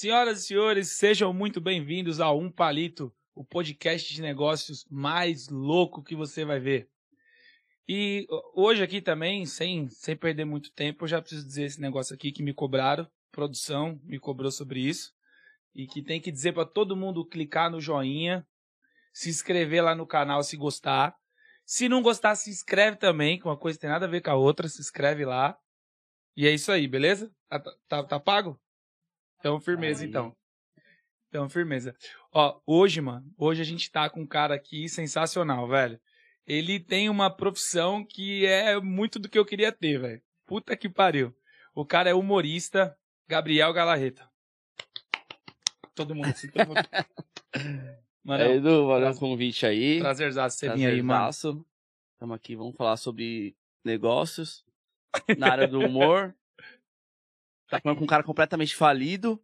Senhoras e senhores, sejam muito bem-vindos a Um Palito, o podcast de negócios mais louco que você vai ver. E hoje aqui também, sem, sem perder muito tempo, eu já preciso dizer esse negócio aqui que me cobraram, produção me cobrou sobre isso, e que tem que dizer para todo mundo clicar no joinha, se inscrever lá no canal se gostar. Se não gostar, se inscreve também, que uma coisa tem nada a ver com a outra, se inscreve lá. E é isso aí, beleza? Tá, tá, tá pago? Então, firmeza, aí. então. Então, firmeza. Ó, hoje, mano, hoje a gente tá com um cara aqui sensacional, velho. Ele tem uma profissão que é muito do que eu queria ter, velho. Puta que pariu. O cara é humorista, Gabriel Galarreta. Todo mundo assim, todo mundo. Mano, é, Edu, valeu o convite aí. Prazerzaço você vir aí, mano. Estamos aqui, vamos falar sobre negócios na área do humor. Tá falando com um cara completamente falido.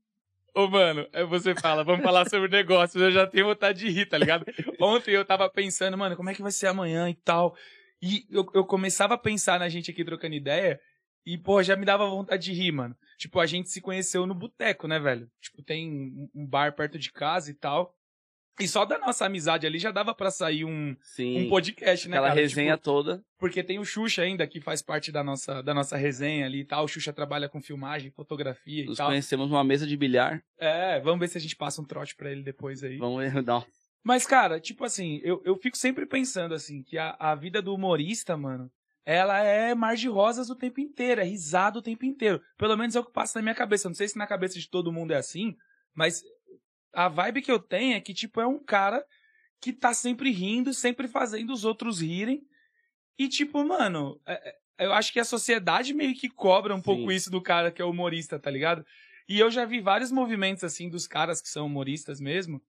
Ô, mano, aí você fala, vamos falar sobre negócios, eu já tenho vontade de rir, tá ligado? Ontem eu tava pensando, mano, como é que vai ser amanhã e tal. E eu, eu começava a pensar na gente aqui trocando ideia, e, pô, já me dava vontade de rir, mano. Tipo, a gente se conheceu no boteco, né, velho? Tipo, tem um bar perto de casa e tal. E só da nossa amizade ali já dava para sair um, um podcast, né, Aquela cara? resenha tipo, toda. Porque tem o Xuxa ainda, que faz parte da nossa, da nossa resenha ali e tal. O Xuxa trabalha com filmagem, fotografia Nos e tal. Nos conhecemos numa mesa de bilhar. É, vamos ver se a gente passa um trote pra ele depois aí. Vamos ver, não. Mas, cara, tipo assim, eu, eu fico sempre pensando assim, que a, a vida do humorista, mano, ela é mar de rosas o tempo inteiro, é risada o tempo inteiro. Pelo menos é o que passa na minha cabeça. Não sei se na cabeça de todo mundo é assim, mas a vibe que eu tenho é que, tipo, é um cara que tá sempre rindo, sempre fazendo os outros rirem. E, tipo, mano, é, é, eu acho que a sociedade meio que cobra um Sim. pouco isso do cara que é humorista, tá ligado? E eu já vi vários movimentos, assim, dos caras que são humoristas mesmo.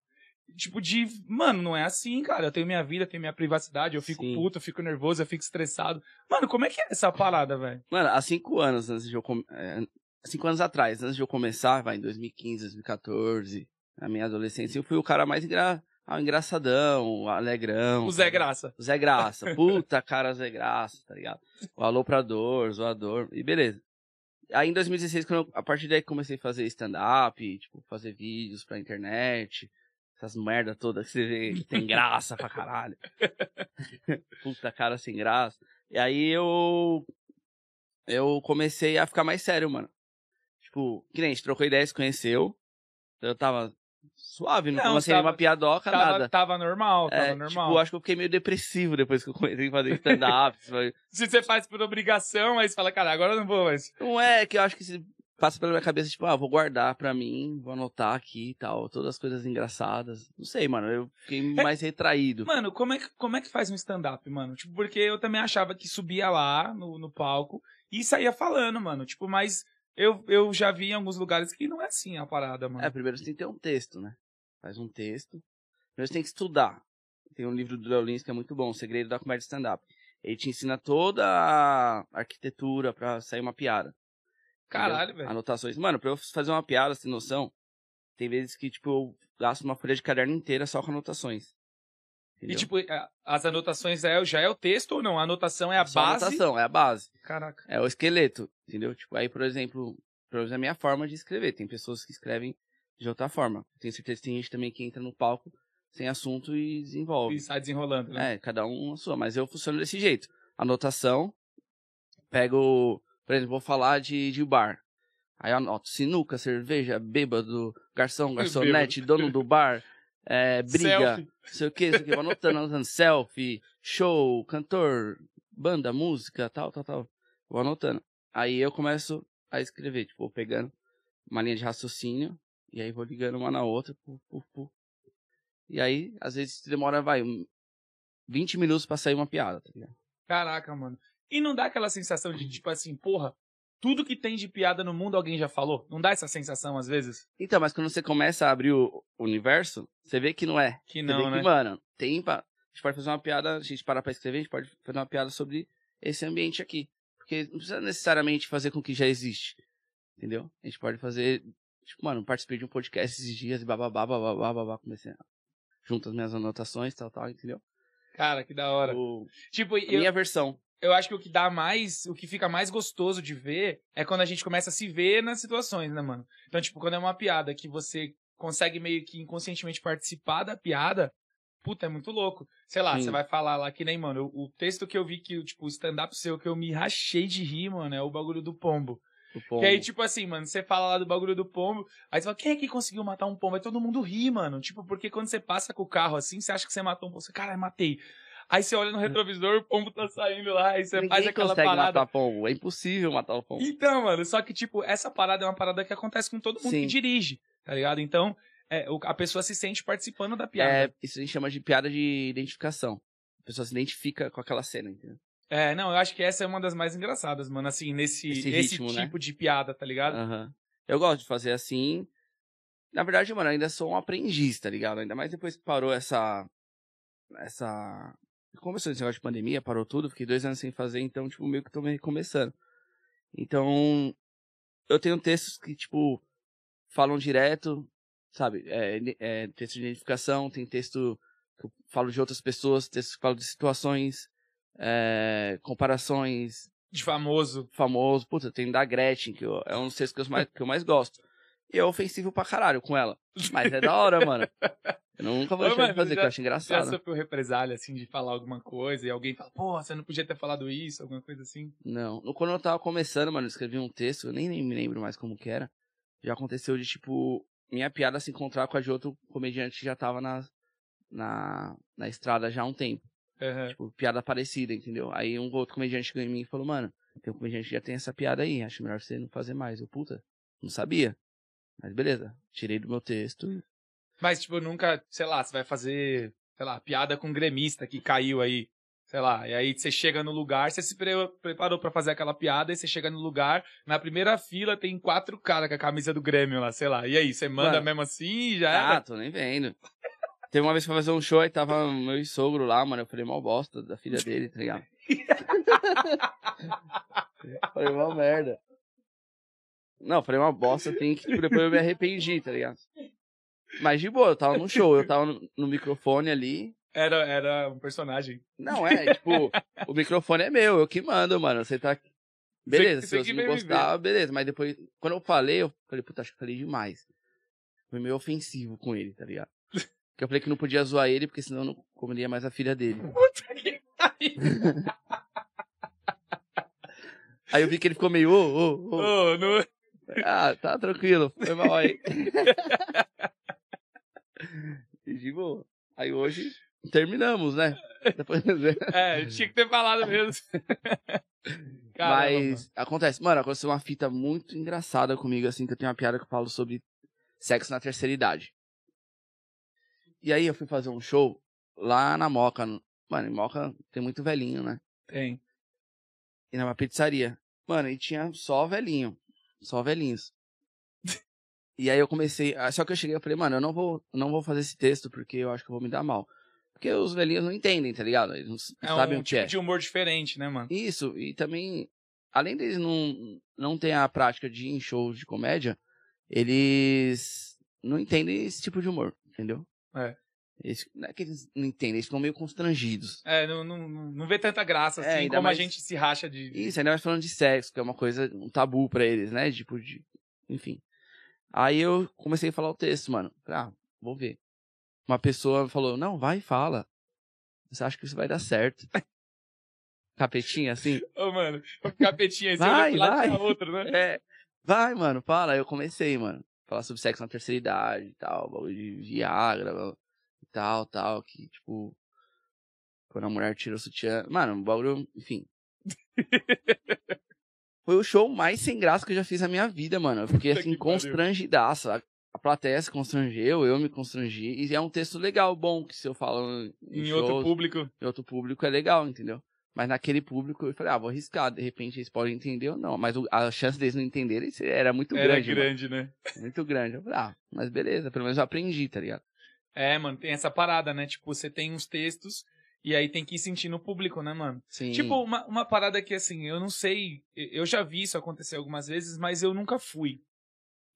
Tipo, de, mano, não é assim, cara. Eu tenho minha vida, tenho minha privacidade, eu fico Sim. puto, eu fico nervoso, eu fico estressado. Mano, como é que é essa parada, velho? Mano, há cinco anos antes de eu. Com... É, cinco anos atrás, antes de eu começar, vai, em 2015, 2014, na minha adolescência, eu fui o cara mais engra... ah, engraçadão, o alegrão. O Zé Graça. O Zé Graça. Puta cara, Zé Graça, tá ligado? O aloprador, zoador, e beleza. Aí em 2016, quando eu, a partir daí comecei a fazer stand-up, tipo, fazer vídeos pra internet, essas merda todas que você vê que tem graça pra caralho. Puta cara sem graça. E aí eu. Eu comecei a ficar mais sério, mano. Tipo, que nem a gente trocou ideia, se conheceu. Eu tava suave, não, não comecei tava, uma piadoca, tava, nada. Tava normal, tava é, normal. Tipo, acho que eu fiquei meio depressivo depois que eu comecei a fazer stand-up. se você faz por obrigação, aí você fala, cara, agora eu não vou mais. Não é, que eu acho que se passa pela minha cabeça, tipo, ah, vou guardar pra mim, vou anotar aqui e tal, todas as coisas engraçadas. Não sei, mano, eu fiquei é... mais retraído. Mano, como é, que, como é que faz um stand-up, mano? Tipo, porque eu também achava que subia lá no, no palco e saía falando, mano. Tipo, mas eu, eu já vi em alguns lugares que não é assim a parada, mano. É, primeiro você tem que ter um texto, né? Faz um texto. Primeiro você tem que estudar. Tem um livro do Léo Lins que é muito bom, O Segredo da Comédia Stand-Up. Ele te ensina toda a arquitetura pra sair uma piada. Caralho, velho. Anotações. Mano, pra eu fazer uma piada, sem noção, tem vezes que, tipo, eu gasto uma folha de caderno inteira só com anotações. Entendeu? E, tipo, as anotações é, já é o texto ou não? A anotação é a só base? A anotação, é a base. Caraca. É o esqueleto, entendeu? Tipo, aí, por exemplo, pelo menos é a minha forma de escrever. Tem pessoas que escrevem de outra forma. Tenho certeza que tem gente também que entra no palco sem assunto e desenvolve. E sai desenrolando, né? É, cada um a sua. Mas eu funciono desse jeito. Anotação, pego, por exemplo, vou falar de, de bar. Aí anoto sinuca, cerveja, bêbado, garçom, garçonete, dono do bar, é, briga, selfie. sei o que, sei o que, vou anotando, anotando, selfie, show, cantor, banda, música, tal, tal, tal. Vou anotando. Aí eu começo a escrever, tipo, vou pegando uma linha de raciocínio, e aí vou ligando uma na outra, pu, pu, pu. E aí, às vezes demora, vai, 20 minutos pra sair uma piada, tá ligado? Caraca, mano. E não dá aquela sensação de, tipo assim, porra, tudo que tem de piada no mundo alguém já falou? Não dá essa sensação às vezes? Então, mas quando você começa a abrir o universo, você vê que não é. Que não, você vê né? Que, mano, tem. A gente pode fazer uma piada, a gente parar pra escrever, a gente pode fazer uma piada sobre esse ambiente aqui. Porque não precisa necessariamente fazer com que já existe. Entendeu? A gente pode fazer. Tipo, mano, participei de um podcast esses dias e bababá, bababá, babá, comecei a. Junto as minhas anotações, tal, tal, entendeu? Cara, que da hora. O... Tipo, eu... minha versão. eu acho que o que dá mais, o que fica mais gostoso de ver é quando a gente começa a se ver nas situações, né, mano? Então, tipo, quando é uma piada que você consegue meio que inconscientemente participar da piada, puta, é muito louco. Sei lá, Sim. você vai falar lá que nem, mano, eu- o texto que eu vi que, tipo, o stand-up seu que eu me rachei de rir, mano, é o bagulho do pombo. O pombo. Que aí, tipo assim, mano, você fala lá do bagulho do pombo, aí você fala, quem é que conseguiu matar um pombo? Aí todo mundo ri, mano. Tipo, porque quando você passa com o carro assim, você acha que você matou um pombo. Você, cara, matei. Aí você olha no retrovisor, o pombo tá saindo lá, aí você Ninguém faz aquela consegue parada. matar pombo. É impossível matar o pombo. Então, mano, só que, tipo, essa parada é uma parada que acontece com todo mundo Sim. que dirige, tá ligado? Então, é, a pessoa se sente participando da piada. É, isso a gente chama de piada de identificação. A pessoa se identifica com aquela cena, entendeu? É, não, eu acho que essa é uma das mais engraçadas, mano, assim, nesse Esse esse, ritmo, né? tipo de piada, tá ligado? Aham. Eu gosto de fazer assim. Na verdade, mano, ainda sou um aprendiz, tá ligado? Ainda mais depois que parou essa. Essa. Começou esse negócio de pandemia, parou tudo, fiquei dois anos sem fazer, então, tipo, meio que tô meio recomeçando. Então, eu tenho textos que, tipo, falam direto, sabe? É, é, texto de identificação, tem texto que eu falo de outras pessoas, texto que falo de situações, é, comparações, De famoso. famoso. Puta, tem da Gretchen, que eu- é um dos textos que eu, mais, que eu mais gosto. E é ofensivo pra caralho com ela. Mas é da hora, mano. Eu nunca vou deixar de fazer, já- que eu acho Já engraçado. sofreu represália, assim, de falar alguma coisa e alguém fala, pô, você não podia ter falado isso, alguma coisa assim. Não. Quando eu tava começando, mano, eu escrevi um texto, eu nem, nem me lembro mais como que era. Já aconteceu de, tipo, minha piada se encontrar com a de outro comediante que já tava na, na, na estrada já há um tempo. Aham. Tipo, piada parecida, entendeu? Aí um outro comediante chegou em mim e falou, mano, tem um comediante que já tem essa piada aí, acho melhor você não fazer mais. Eu, puta, não sabia. Mas beleza, tirei do meu texto. Mas, tipo, nunca, sei lá, você vai fazer, sei lá, piada com um gremista que caiu aí, sei lá, e aí você chega no lugar, você se pre- preparou pra fazer aquela piada, e você chega no lugar, na primeira fila tem quatro caras com a camisa do Grêmio lá, sei lá, e aí, você manda Mano. mesmo assim e já era? Ah, tô nem vendo. Teve uma vez que eu fazer um show e tava meu sogro lá, mano. Eu falei mal bosta da filha dele, tá ligado? falei mal merda. Não, falei uma bosta, tem que. tipo, Depois eu me arrependi, tá ligado? Mas de boa, eu tava no show, eu tava no, no microfone ali. Era, era um personagem. Não, é, tipo, o microfone é meu, eu que mando, mano. Você tá. Beleza, Você- se você não gostar, beleza. Mas depois, quando eu falei, eu falei, puta, acho que eu falei demais. Foi meio ofensivo com ele, tá ligado? Porque eu falei que não podia zoar ele, porque senão eu não comeria mais a filha dele. Puta que pariu. Aí eu vi que ele ficou meio, ô, ô, ô. Ô, não- Ah, tá tranquilo, foi mal aí. E de boa. Aí hoje terminamos, né? Depois... É, tinha que ter falado mesmo. Caramba, Mas acontece, mano, aconteceu uma fita muito engraçada comigo, assim, que eu tenho uma piada que eu falo sobre sexo na terceira idade. E aí eu fui fazer um show lá na Moca. no- Mano, em Moca tem muito velhinho, né? Tem. E numa pizzaria. Mano, e tinha só velhinho. Só velhinhos. e aí eu comecei. Só que eu cheguei e falei, mano, eu não vou, não vou fazer esse texto porque eu acho que eu vou me dar mal. Porque os velhinhos não entendem, tá ligado? Eles não É sabem um o que tipo é. de humor diferente, né, mano? Isso, e também, além deles não, não ter a prática de ir em shows de comédia, eles não entendem esse tipo de humor, entendeu? É. Eles, não é que eles não entendem, eles ficam meio constrangidos. É, não, não, não vê tanta graça É, assim ainda como mais- a gente se racha de. Isso, ainda mais falando de sexo, que é uma coisa, um tabu pra eles, né? Tipo de. Enfim. Aí eu comecei a falar o texto, mano. Ah, vou ver. Uma pessoa falou, não, vai e fala. Você acha que isso vai dar certo? Capetinha, assim. Ô, mano, o capetinha você Vai, vai. outro, né? É, vai, mano, fala. Aí eu comecei, mano. Falar sobre sexo na terceira idade e tal, bagulho de Viagra e tal, tal, que, tipo. Quando a mulher tira o sutiã. Mano, um bagulho, enfim. Foi o show mais sem graça que eu já fiz na minha vida, mano. Eu fiquei assim, constrangidaço. A, plateia se constrangeu, eu me constrangi. E é um texto legal, bom, que se eu falo em, Em shows, outro público. em outro público é legal, entendeu? Mas naquele público eu falei, ah, vou arriscar, de repente eles podem entender ou não. Mas a chance deles não entenderem era muito Era grande. mano. grande, né? Muito grande. Eu falei, ah, mas beleza, pelo menos eu aprendi, tá ligado? É, mano, tem essa parada, né? Tipo, você tem uns textos e aí tem que ir sentindo o público, né, mano? Sim. Tipo, uma, uma parada que, assim, eu não sei. Eu já vi isso acontecer algumas vezes, mas eu nunca fui.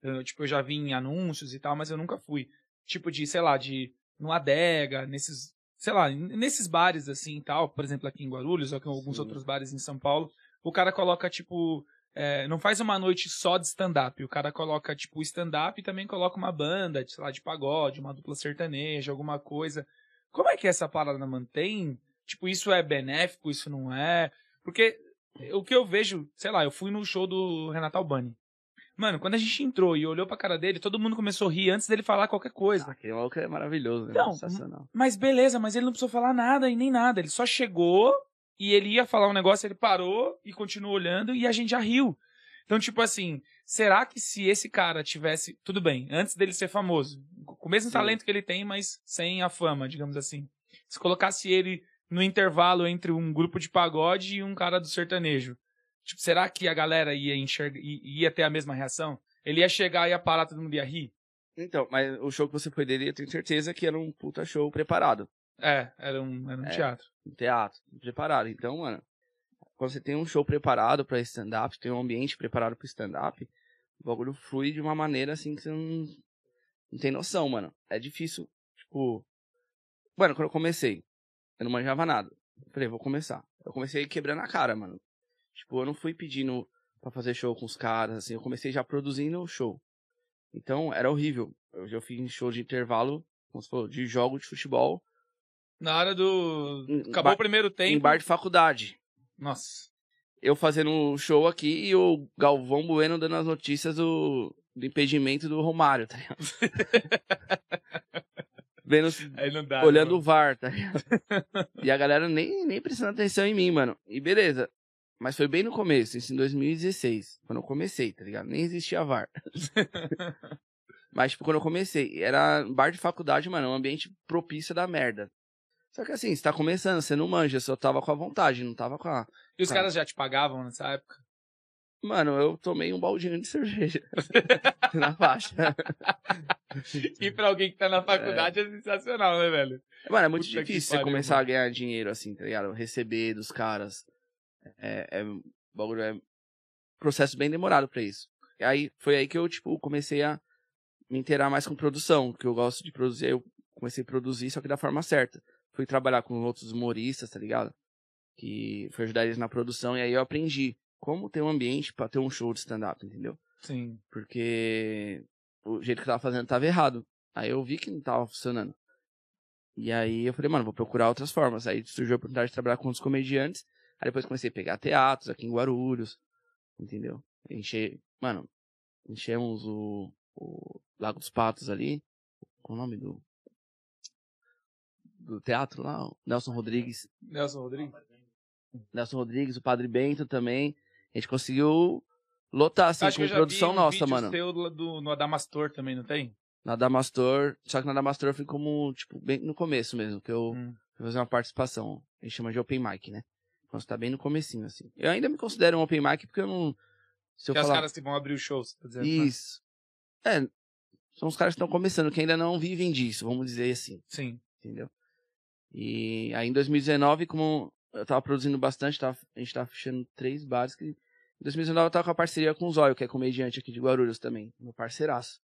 Eu, tipo, eu já vi em anúncios e tal, mas eu nunca fui. Tipo, de, sei lá, de. No Adega, nesses sei lá, nesses bares assim e tal, por exemplo, aqui em Guarulhos, ou aqui em alguns Sim. outros bares em São Paulo, o cara coloca, tipo, é, não faz uma noite só de stand-up. O cara coloca, tipo, stand-up e também coloca uma banda, sei lá, de pagode, uma dupla sertaneja, alguma coisa. Como é que essa parada mantém? Tipo, isso é benéfico, isso não é? Porque o que eu vejo, sei lá, eu fui no show do Renato Albani. Mano, quando a gente entrou e olhou pra cara dele, todo mundo começou a rir antes dele falar qualquer coisa. Ah, aquele maluco é maravilhoso, né? Então, Sensacional. Mas beleza, mas ele não precisou falar nada e nem nada. Ele só chegou e ele ia falar um negócio, ele parou e continuou olhando e a gente já riu. Então, tipo assim, será que se esse cara tivesse. Tudo bem, antes dele ser famoso, com o mesmo Sim. talento que ele tem, mas sem a fama, digamos assim. Se colocasse ele no intervalo entre um grupo de pagode e um cara do sertanejo. Tipo, será que a galera ia enxergar, ia ter a mesma reação? Ele ia chegar e ia parar, todo mundo ia rir? Então, mas o show que você foi dele, eu tenho certeza que era um puta show preparado. É, era um, era um É. teatro. Um teatro preparado. Então, mano, quando você tem um show preparado pra stand-up, tem um ambiente preparado pro stand-up, o bagulho flui de uma maneira assim que você não, não tem noção, mano. É difícil, tipo. Mano, quando eu comecei, eu não manjava nada. Eu falei, vou começar. Eu comecei quebrando a cara, mano. Tipo, eu não fui pedindo pra fazer show com os caras, assim, eu comecei já produzindo o show. Então, era horrível. Eu já fiz show de intervalo, como você falou, de jogo de futebol, Na hora do. Acabou bar- o primeiro tempo. em bar de faculdade. Nossa. eu fazendo um show aqui e o Galvão Bueno dando as notícias do, do impedimento do Romário, tá ligado? Vendo, Aí não dá. olhando né, o VAR, tá ligado? E a galera nem, nem prestando atenção em mim, mano. E beleza. Mas foi bem no começo, isso em 2016, quando eu comecei, tá ligado? Nem existia VAR. Mas, tipo, quando eu comecei, era bar de faculdade, mano, um ambiente propício da merda. Só que assim, você tá começando, você não manja, só tava com a vontade, não tava com a... E os caras já te pagavam nessa época? Mano, eu tomei um baldinho de cerveja na faixa. E pra alguém que tá na faculdade é, sensacional, né, velho? Mano, é muito Puta difícil você pariu, começar mano. a ganhar dinheiro assim, tá ligado? Receber dos caras. É, é, bagulho é processo bem demorado pra isso. E aí, foi aí que eu, tipo, comecei a me inteirar mais com produção, que eu gosto de produzir. aí Eu comecei a produzir, só que da forma certa. Fui trabalhar com outros humoristas, tá ligado? Que foi ajudar eles na produção, e aí eu aprendi como ter um ambiente pra ter um show de stand-up, entendeu? Sim. porque o jeito que eu tava fazendo tava errado. Aí eu vi que não tava funcionando. E aí eu falei, mano, vou procurar outras formas. Aí surgiu a oportunidade de trabalhar com outros comediantes. Aí depois comecei a pegar teatros aqui em Guarulhos, entendeu? Encher, mano, enchemos o, o Lago dos Patos ali. Qual o nome do do teatro lá? Nelson Rodrigues. Nelson Rodrigues? Nelson Rodrigues, o Padre Bento também. A gente conseguiu lotar, assim, Acho com eu produção um nossa, mano. seu do, do, no Adamastor também, não tem? Na Damastor, só que na Damastor foi como, tipo, bem no começo mesmo, que eu Hum. fui fazer uma participação. A gente chama de open mic, né? Você tá bem no comecinho, assim. Eu ainda me considero um open mic porque eu não... Se eu Que é os falar... caras que vão abrir o show, você tá dizendo? né? Isso. É, são os caras que estão começando, que ainda não vivem disso, vamos dizer assim, Sim. entendeu? E aí em 2019, como eu tava produzindo bastante, tava, a gente tava fechando três bares que... Em 2019 eu tava com a parceria com o Zóio, que é comediante aqui de Guarulhos também, meu parceiraço.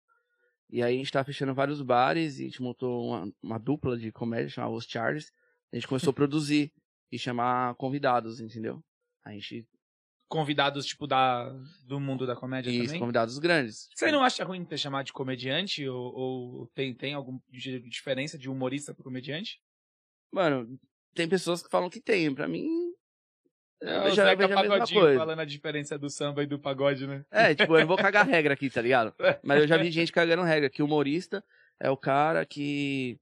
E aí a gente tava fechando vários bares e a gente montou uma, uma dupla de comédia chamada Os Charles. A gente começou a produzir e chamar convidados, entendeu? A gente. Convidados, tipo, da, do mundo da comédia Isso, também? convidados grandes. Você não acha ruim ter chamado de comediante? Ou, ou tem, tem alguma di- diferença de humorista pro comediante? Mano, tem pessoas que falam que tem. Pra mim. É, Eu o já Zeca vejo a mesma coisa. falando a diferença do samba e do pagode, né? É, tipo, eu não vou cagar regra aqui, tá ligado? Mas eu já vi gente cagando regra, que o humorista é o cara que,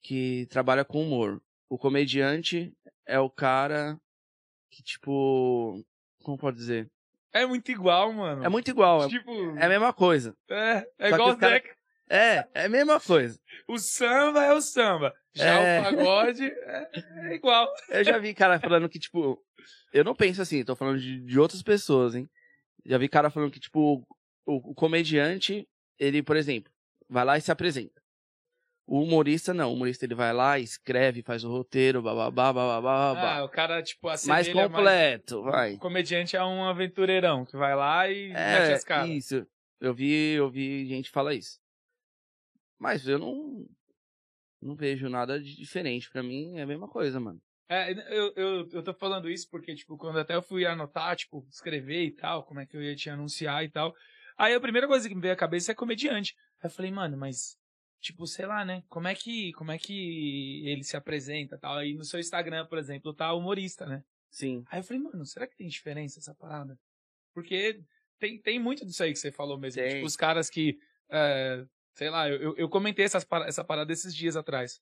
que trabalha com humor. O comediante é o cara que, tipo. Como pode dizer? É muito igual, mano. É muito igual, é, Tipo, é a mesma coisa. é, é Só igual o cara- Zeca. É, é a mesma coisa. O samba é o samba. Já É. o pagode é, é igual. Eu já vi cara falando que, tipo. Eu não penso assim, tô falando de, de outras pessoas, hein? Já vi cara falando que, tipo, o, o comediante, ele, por exemplo, vai lá e se apresenta. O humorista não, o humorista ele vai lá, escreve, faz o roteiro, bababá, bababá, babá. Ah, o cara, tipo, mais assemelha completo, O vai. comediante é um aventureirão que vai lá e mete É, as caras. isso. Eu vi, eu vi gente falar isso. Mas eu não. Não vejo nada de diferente. Pra mim é a mesma coisa, mano. É, eu, eu, eu tô falando isso porque, tipo, quando até eu fui anotar, tipo, escrever e tal, como é que eu ia te anunciar e tal. Aí a primeira coisa que me veio à cabeça é comediante. Aí eu falei, mano, mas, tipo, sei lá, né? Como é que, como é que ele se apresenta tal? Aí no seu Instagram, por exemplo, tá humorista, né? Sim. Aí eu falei, mano, será que tem diferença essa parada? Porque tem, tem muito disso aí que você falou mesmo. Tem. Tipo, os caras que, é, sei lá, eu, eu- comentei essas, essa parada esses dias atrás.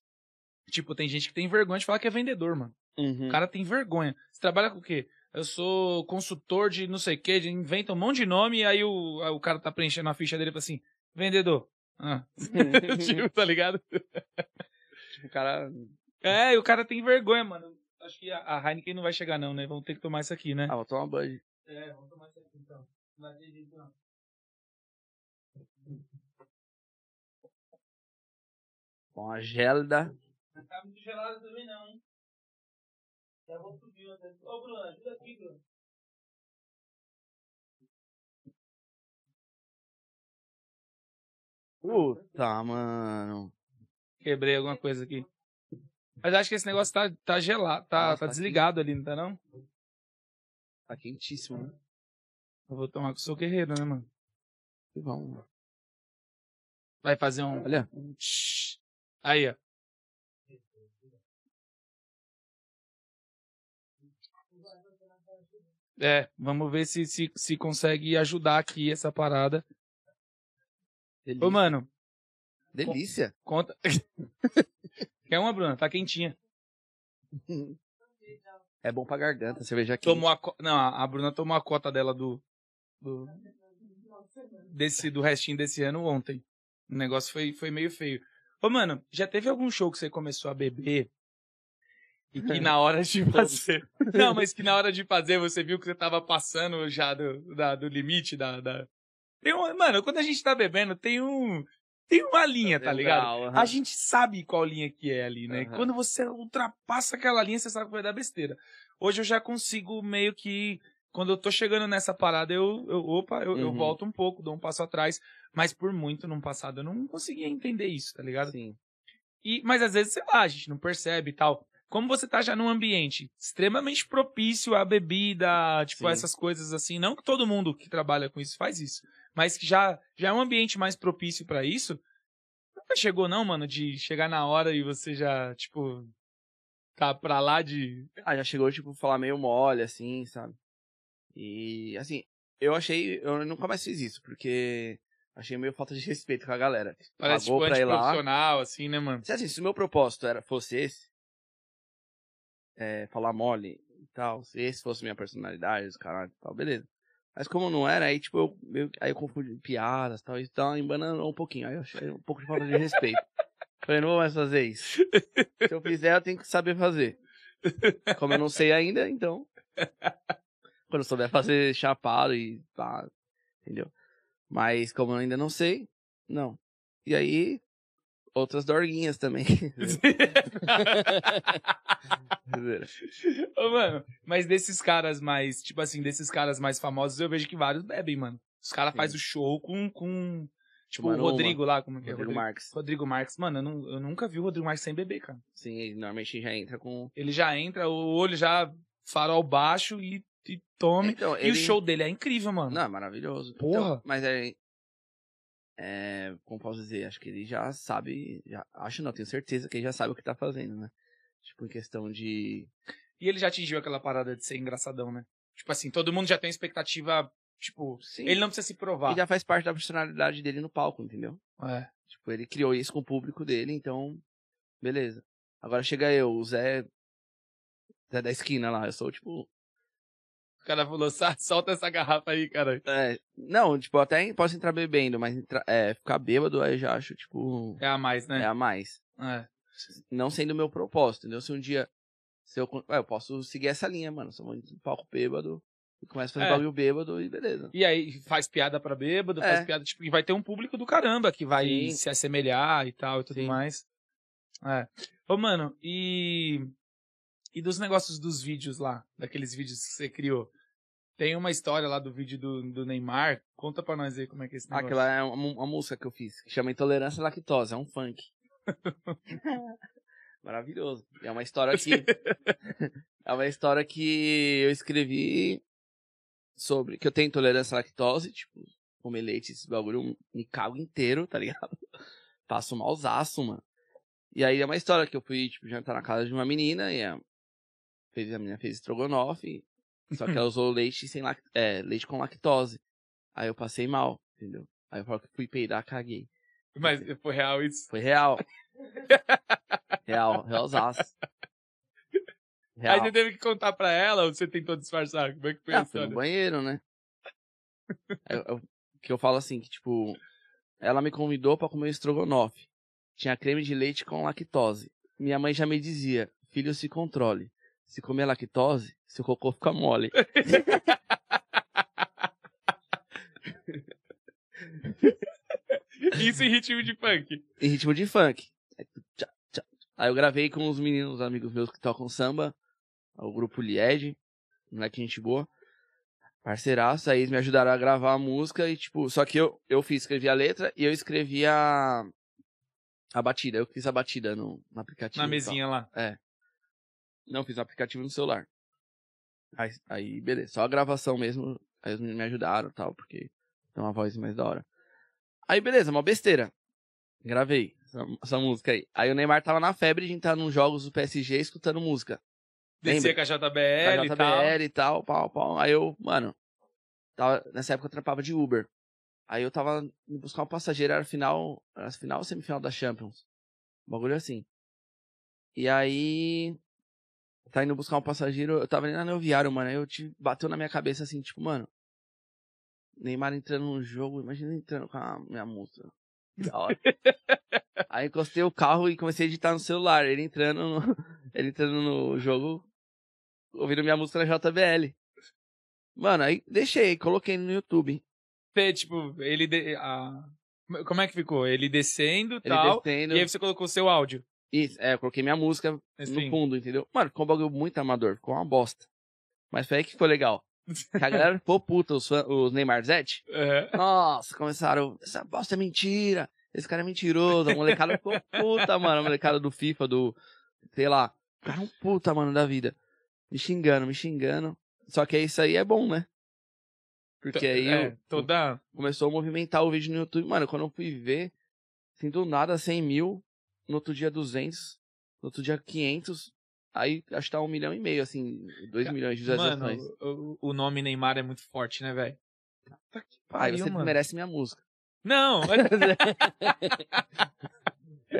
Tipo, tem gente que tem vergonha de falar que é vendedor, mano. Uhum. O cara tem vergonha. Você trabalha com o quê? Eu sou consultor de não sei o quê, de inventa um monte de nome e aí o, aí o cara tá preenchendo a ficha dele e fala assim, vendedor. Ah. tipo, tá ligado? tipo, o cara. É, e o cara tem vergonha, mano. Acho que a, Heineken não vai chegar não, né? Vamos ter que tomar isso aqui, né? Ah, vou tomar uma Bud. É, vamos tomar isso aqui então. Não vai ter jeito, não. Uma gélida. Não tá muito gelado também não, hein? Já vou subir até. Ô, Bruno, ajuda aqui, Bruno. Puta, mano. Quebrei alguma coisa aqui. Mas acho que esse negócio tá, tá gelado, tá, Nossa, tá tá desligado ali, não tá não? Tá quentíssimo, né? Eu vou tomar com o seu guerreiro, né, mano? Que bom. Vai fazer um. Olha. um. Aí, ó. É, vamos ver se, se, se consegue ajudar aqui essa parada. Delícia. Ô, mano, Delícia. conta. Quer uma, Bruna? Tá quentinha. É bom pra garganta, cerveja quente. Tomou a co... Não, a Bruna tomou a cota dela do. do... Desse, do restinho desse ano ontem. O negócio foi, foi meio feio. Ô, mano, já teve algum show que você começou a beber? E que na hora de fazer. Não, mas que na hora de fazer você viu que você tava passando já do, da- do limite da. da... Tem um... Mano, quando a gente tá bebendo, tem um. Tem uma linha, tá ligado? Aham. A gente sabe qual linha que é ali, né? Aham. Quando você ultrapassa aquela linha, você sabe que vai dar besteira. Hoje eu já consigo meio que. Quando eu tô chegando nessa parada, eu. eu opa, eu, eu Uhum. volto um pouco, dou um passo atrás. Mas por muito no passado eu não conseguia entender isso, tá ligado? Sim. E, mas às vezes, sei lá, a gente não percebe e tal. Como você tá já num ambiente extremamente propício à bebida, tipo, Sim. essas coisas assim. Não que todo mundo que trabalha com isso faz isso. Mas que já, já é um ambiente mais propício pra isso. Nunca chegou, não, mano, de chegar na hora e você já, tipo, tá pra lá de. Ah, já chegou, tipo, falar meio mole, assim, sabe? E, assim, eu achei... Eu nunca mais fiz isso, porque achei meio falta de respeito com a galera. Parece, Pagou tipo, pra ir lá. assim, né, mano? Se, assim, se o meu propósito era, fosse esse, é, falar mole e tal, se esse fosse minha personalidade, os caralho e tal, beleza. Mas como não era, aí, tipo, eu, que- aí eu confundi piadas e tal, e tal, embananou um pouquinho. Aí eu achei um pouco de falta de respeito. Falei, não vou mais fazer isso. Se eu fizer, eu tenho que saber fazer. Como eu não sei ainda, então. Quando eu souber fazer chapado e pá, entendeu? Mas como eu ainda não sei, não. E aí, outras dorguinhas também. Ô, mano, mas desses caras mais, tipo assim, desses caras mais famosos, eu vejo que vários bebem, mano. Os caras fazem o show com, com tipo, Tomando o Rodrigo lá, como que é? Rodrigo Marques. Rodrigo Marques. Mano, eu, não- eu nunca vi o Rodrigo Marques sem beber, cara. Sim, ele normalmente já entra com. Ele já entra, o olho já farol baixo e, e tome. Então, E ele... o show dele é incrível, mano. Não, é maravilhoso. Porra. Então, mas é. É. Como posso dizer? Acho que ele já sabe. Já, acho não, tenho certeza que ele já sabe o que tá fazendo, né? Tipo, em questão de. E ele já atingiu aquela parada de ser engraçadão, né? Tipo assim, todo mundo já tem expectativa, tipo, Sim. ele não precisa se provar. Ele já faz parte da personalidade dele no palco, entendeu? É. Tipo, ele criou isso com o público dele, então. Beleza. Agora chega eu, o Zé. Zé da esquina lá. Eu sou, tipo. O cara falou, "Sa- solta essa garrafa aí, cara. É, não, tipo, eu até posso entrar bebendo, mas entra- é, ficar bêbado aí eu já acho, tipo. É a mais, É né? a mais. É. Não sendo o meu propósito, entendeu? Se um dia. Se eu, é, eu posso seguir essa linha, mano. Vou no palco bêbado e começo a fazer É. bagulho bêbado e beleza. E aí faz piada pra bêbado, faz É. piada, tipo, e vai ter um público do caramba que vai Sim. se assemelhar e tal e tudo Sim. mais. É. Ô, mano, e. E dos negócios dos vídeos lá, daqueles vídeos que você criou. Tem uma história lá do vídeo do, do Neymar. Conta pra nós aí como é que é esse negócio. Aquela é uma, uma música que eu fiz, que chama Intolerância à Lactose, é um funk. Maravilhoso. É uma história que. é uma história que eu escrevi sobre. Que eu tenho intolerância à lactose, tipo, comer leite, esse bagulho, me cago inteiro, tá ligado? Passo malzaço, mano. E aí é uma história que eu fui, tipo, jantar na casa de uma menina e a, fez, a menina fez estrogonofe, só que ela usou leite sem lact, é, leite com lactose. Aí eu passei mal, entendeu? Aí eu falo que fui peidar, caguei. Mas foi real isso? Foi real. real, realzaço. Real. Aí você teve que contar pra ela ou você tentou disfarçar? Como é que foi ah? Foi no banheiro, né? eu, eu, que eu falo assim, que tipo, ela me convidou para comer estrogonofe. Tinha creme de leite com lactose. Minha mãe já me dizia, filho, se controle. Se comer lactose, seu cocô fica mole. Isso em ritmo de funk. Em ritmo de funk. Aí eu gravei com os meninos, amigos meus que tocam samba, o grupo Lied, moleque gente boa. Parceiraço, aí eles me ajudaram a gravar a música e, tipo, só que eu, eu fiz, escrevi a letra e eu escrevi a, a batida. Eu fiz a batida no, no aplicativo. Na mesinha lá. É. Não, fiz o aplicativo no celular. Aí, aí, beleza, só a gravação mesmo, aí eles me ajudaram e tal, porque tem uma voz mais da hora. Aí, beleza, uma besteira. Gravei essa, essa, música aí. Aí o Neymar tava na febre de entrar nos jogos do PSG escutando música. Descia com a JBL, com a JBL e tal. pau, pau. Aí eu, mano, tava, nessa época eu trampava de Uber. Aí eu tava indo buscar um passageiro, era final, era final ou semifinal da Champions. Um bagulho assim. E aí, tá indo buscar um passageiro, eu tava ali na Neoviário, mano, aí eu te bateu na minha cabeça assim, tipo, mano, Neymar entrando no jogo, imagina entrando com a minha música. Da hora. aí encostei o carro e comecei a editar no celular. Ele entrando no, ele entrando no jogo, ouvindo minha música na JBL. Mano, aí deixei, coloquei no YouTube. Fê, tipo, ele. De, a... Como é que ficou? Ele descendo e tal. Descendo. E aí você colocou o seu áudio. Isso, é, eu coloquei minha música assim. no fundo, entendeu? Mano, ficou um bagulho muito amador, ficou uma bosta. Mas foi aí que ficou legal. Que a galera ficou puta, os, os Neymar Zete. Uhum. Nossa, começaram. Essa bosta é mentira. Esse cara é mentiroso. A molecada ficou puta, mano. A molecada do FIFA, do. Sei lá. Cara, um puta, mano, da vida. Me xingando, me xingando. Só que isso aí é bom, né? Porque aí é, eu, toda... começou a movimentar o vídeo no YouTube. Mano, quando eu fui ver, assim, do nada 100 mil, no outro dia 200, no outro dia 500, Aí acho que tá um milhão e meio, assim, dois milhões de visualizações. Mano, o, o nome Neymar é muito forte, né, velho? Aí você mano. merece minha música. Não, mas...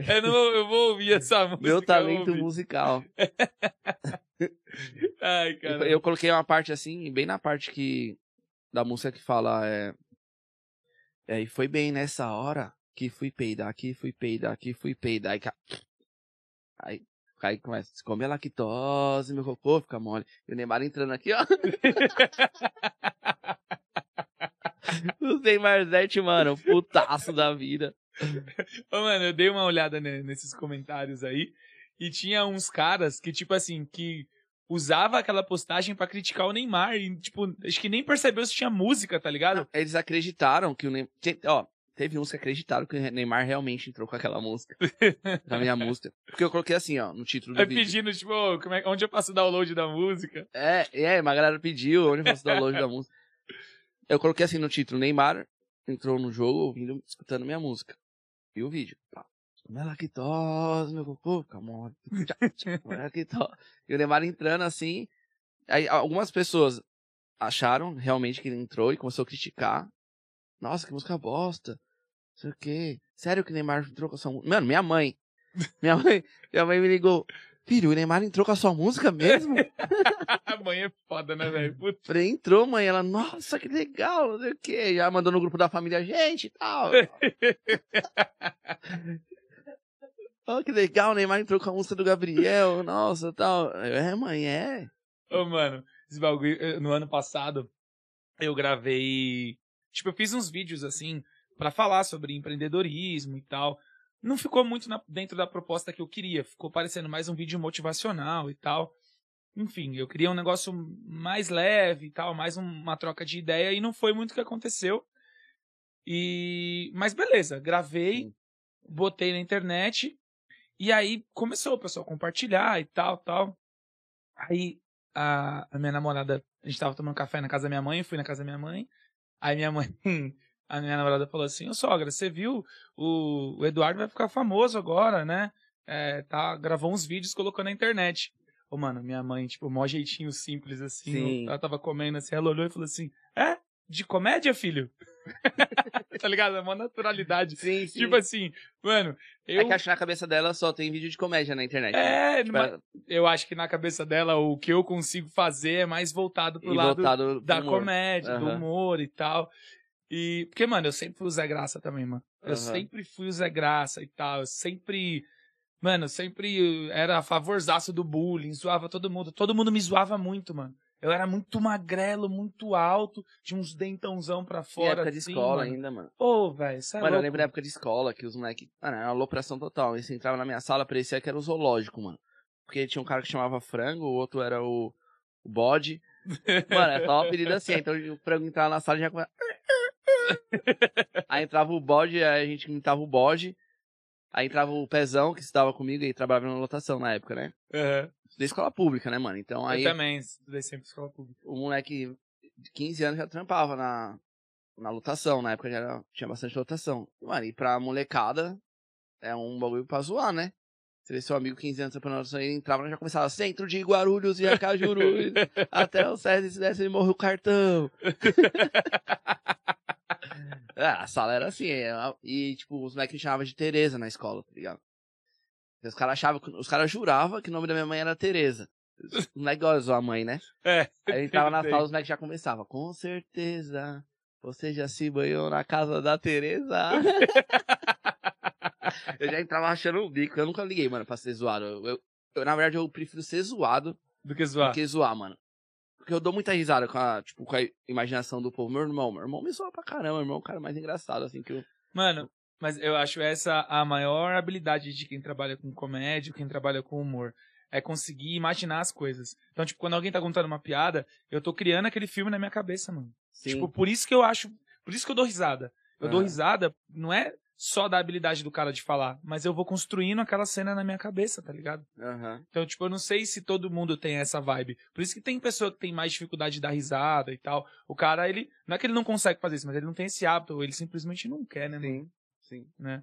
eu, não, eu vou ouvir essa música. Meu talento musical. Ai, cara. Eu, eu, coloquei uma parte assim, bem na parte que. Da música que fala. É, é, e foi bem nessa hora que fui peidar aqui, fui peidar aqui, fui peidar. Aí, aí Aí começa, se come a lactose, meu cocô fica mole. E o Neymar entrando aqui, ó. o Neymar Zete, mano, putaço da vida. Ô, mano, eu dei uma olhada nesses comentários aí. E tinha uns caras que, tipo assim, que usava aquela postagem para criticar o Neymar. E, tipo, acho que nem percebeu se tinha música, tá ligado? Não, eles acreditaram que o Neymar. Ó, Teve uns que acreditaram que o Neymar realmente entrou com aquela música. na minha música. Porque eu coloquei assim, ó, no título do é vídeo. pedindo, tipo, como é, onde eu faço o download da música? É, é, uma galera pediu onde eu faço o download da música. Eu coloquei assim no título, Neymar entrou no jogo ouvindo, escutando minha música. E o vídeo. Pá. Minha lactose, meu cocô, fica mole. E o Neymar entrando assim. Aí algumas pessoas acharam realmente que ele entrou e começou a criticar. Nossa, que música bosta sei o quê. Sério que o Neymar entrou com a sua música? Mano, minha mãe. Minha mãe, minha mãe me ligou. Filho, o Neymar entrou com a sua música mesmo? a mãe é foda, né, velho? Falei, entrou, mãe. Ela, nossa, que legal, não sei o quê. Já mandou no grupo da família, gente e tal. oh, que legal, o Neymar entrou com a música do Gabriel, nossa, tal. É, mãe, é. Ô, mano, esse bagulho, eh, no ano passado, eu gravei. Tipo, eu fiz uns vídeos assim, para falar sobre empreendedorismo e tal. Não ficou muito na, dentro da proposta que eu queria, ficou parecendo mais um vídeo motivacional e tal. Enfim, eu queria um negócio mais leve e tal, mais uma troca de ideia e não foi muito o que aconteceu. E mas beleza, gravei, botei na internet E aí começou o pessoal a compartilhar e tal, tal. Aí a, a minha namorada, a gente tava tomando café na casa da minha mãe, eu fui na casa da minha mãe. Aí minha mãe, a minha namorada falou assim: Ô sogra, você viu? O, o Eduardo vai ficar famoso agora, né? É, tá, gravou uns vídeos, colocou na internet. Ô, mano, minha mãe, tipo, mó jeitinho simples assim. Sim. Ela tava comendo assim, ela olhou e falou assim: É? De comédia, filho? tá ligado? É uma naturalidade. Sim, sim. Tipo assim, mano, eu. É que acho que na cabeça dela só tem vídeo de comédia na internet. É, Tipo, mas eu acho que na cabeça dela o que eu consigo fazer é mais voltado pro e lado voltado pro da humor. comédia, do Aham. humor e tal. E porque, mano, eu sempre fui o Zé Graça também, mano. Eu Aham. sempre fui o Zé Graça e tal. Eu sempre, mano, eu sempre era a favorzaço do bullying, zoava todo mundo. Todo mundo me zoava muito, mano. Eu era muito magrelo, muito alto, tinha uns dentãozão pra E fora. época de assim, escola mano. ainda, mano. Ô, velho, é Mano, eu lembro da época de escola que os moleques. Mano, era uma alopração total. E você entrava na minha sala, parecia que era o zoológico, mano. Porque tinha um cara que chamava frango, o outro era o, o bode. Mano, é só um apelido assim. Então o frango entrava na sala e já começava. Aí entrava o bode, aí a gente imitava o bode. Aí entrava o pezão, que estava comigo e trabalhava na lotação na época, né? Aham. Da escola pública, né, mano? Então aí Eu também, estudei sempre em escola pública. o moleque de 15 anos já trampava na, na lotação. Na época já era- tinha bastante lotação. Mano, e pra molecada é um bagulho pra zoar, né? Você vê seu amigo 15 anos trampando na lotação, ele entrava e já começava centro de Guarulhos e Arcajuru. até o César se desse ele morreu o cartão. Ah, a sala era assim. é, E, tipo, os moleques me chamavam de Tereza na escola, tá ligado? Os caras achavam, os caras juravam que o nome da minha mãe era Tereza. Os moleques a mãe, né? É. Aí entrava na sala, os moleques já começavam. Com certeza, você já se banhou na casa da Tereza. eu já entrava achando o bico. Eu nunca liguei, mano, pra ser zoado. Eu, eu- eu, na verdade, eu prefiro ser zoado Do que zoar. do que zoar, mano. Porque eu dou muita risada com a, tipo, com a imaginação do povo. Meu irmão, meu irmão me zoa pra caramba. Meu irmão é o cara mais engraçado, assim, que eu... Mano, mas eu acho essa a maior habilidade de quem trabalha com comédia, quem trabalha com humor. É conseguir imaginar as coisas. Então, tipo, quando alguém tá contando uma piada, eu tô criando aquele filme na minha cabeça, mano. Sim. Tipo, por isso que eu acho. Por isso que eu dou risada. Eu dou Aham. risada, não é só da habilidade do cara de falar, mas eu vou construindo aquela cena na minha cabeça, tá ligado? Aham. Então, tipo, eu não sei se todo mundo tem essa vibe. Por isso que tem pessoa que tem mais dificuldade de dar risada e tal. O cara, ele. Não é que ele não consegue fazer isso, mas ele não tem esse hábito, ou ele simplesmente não quer, né, mano? Sim, sim. Né?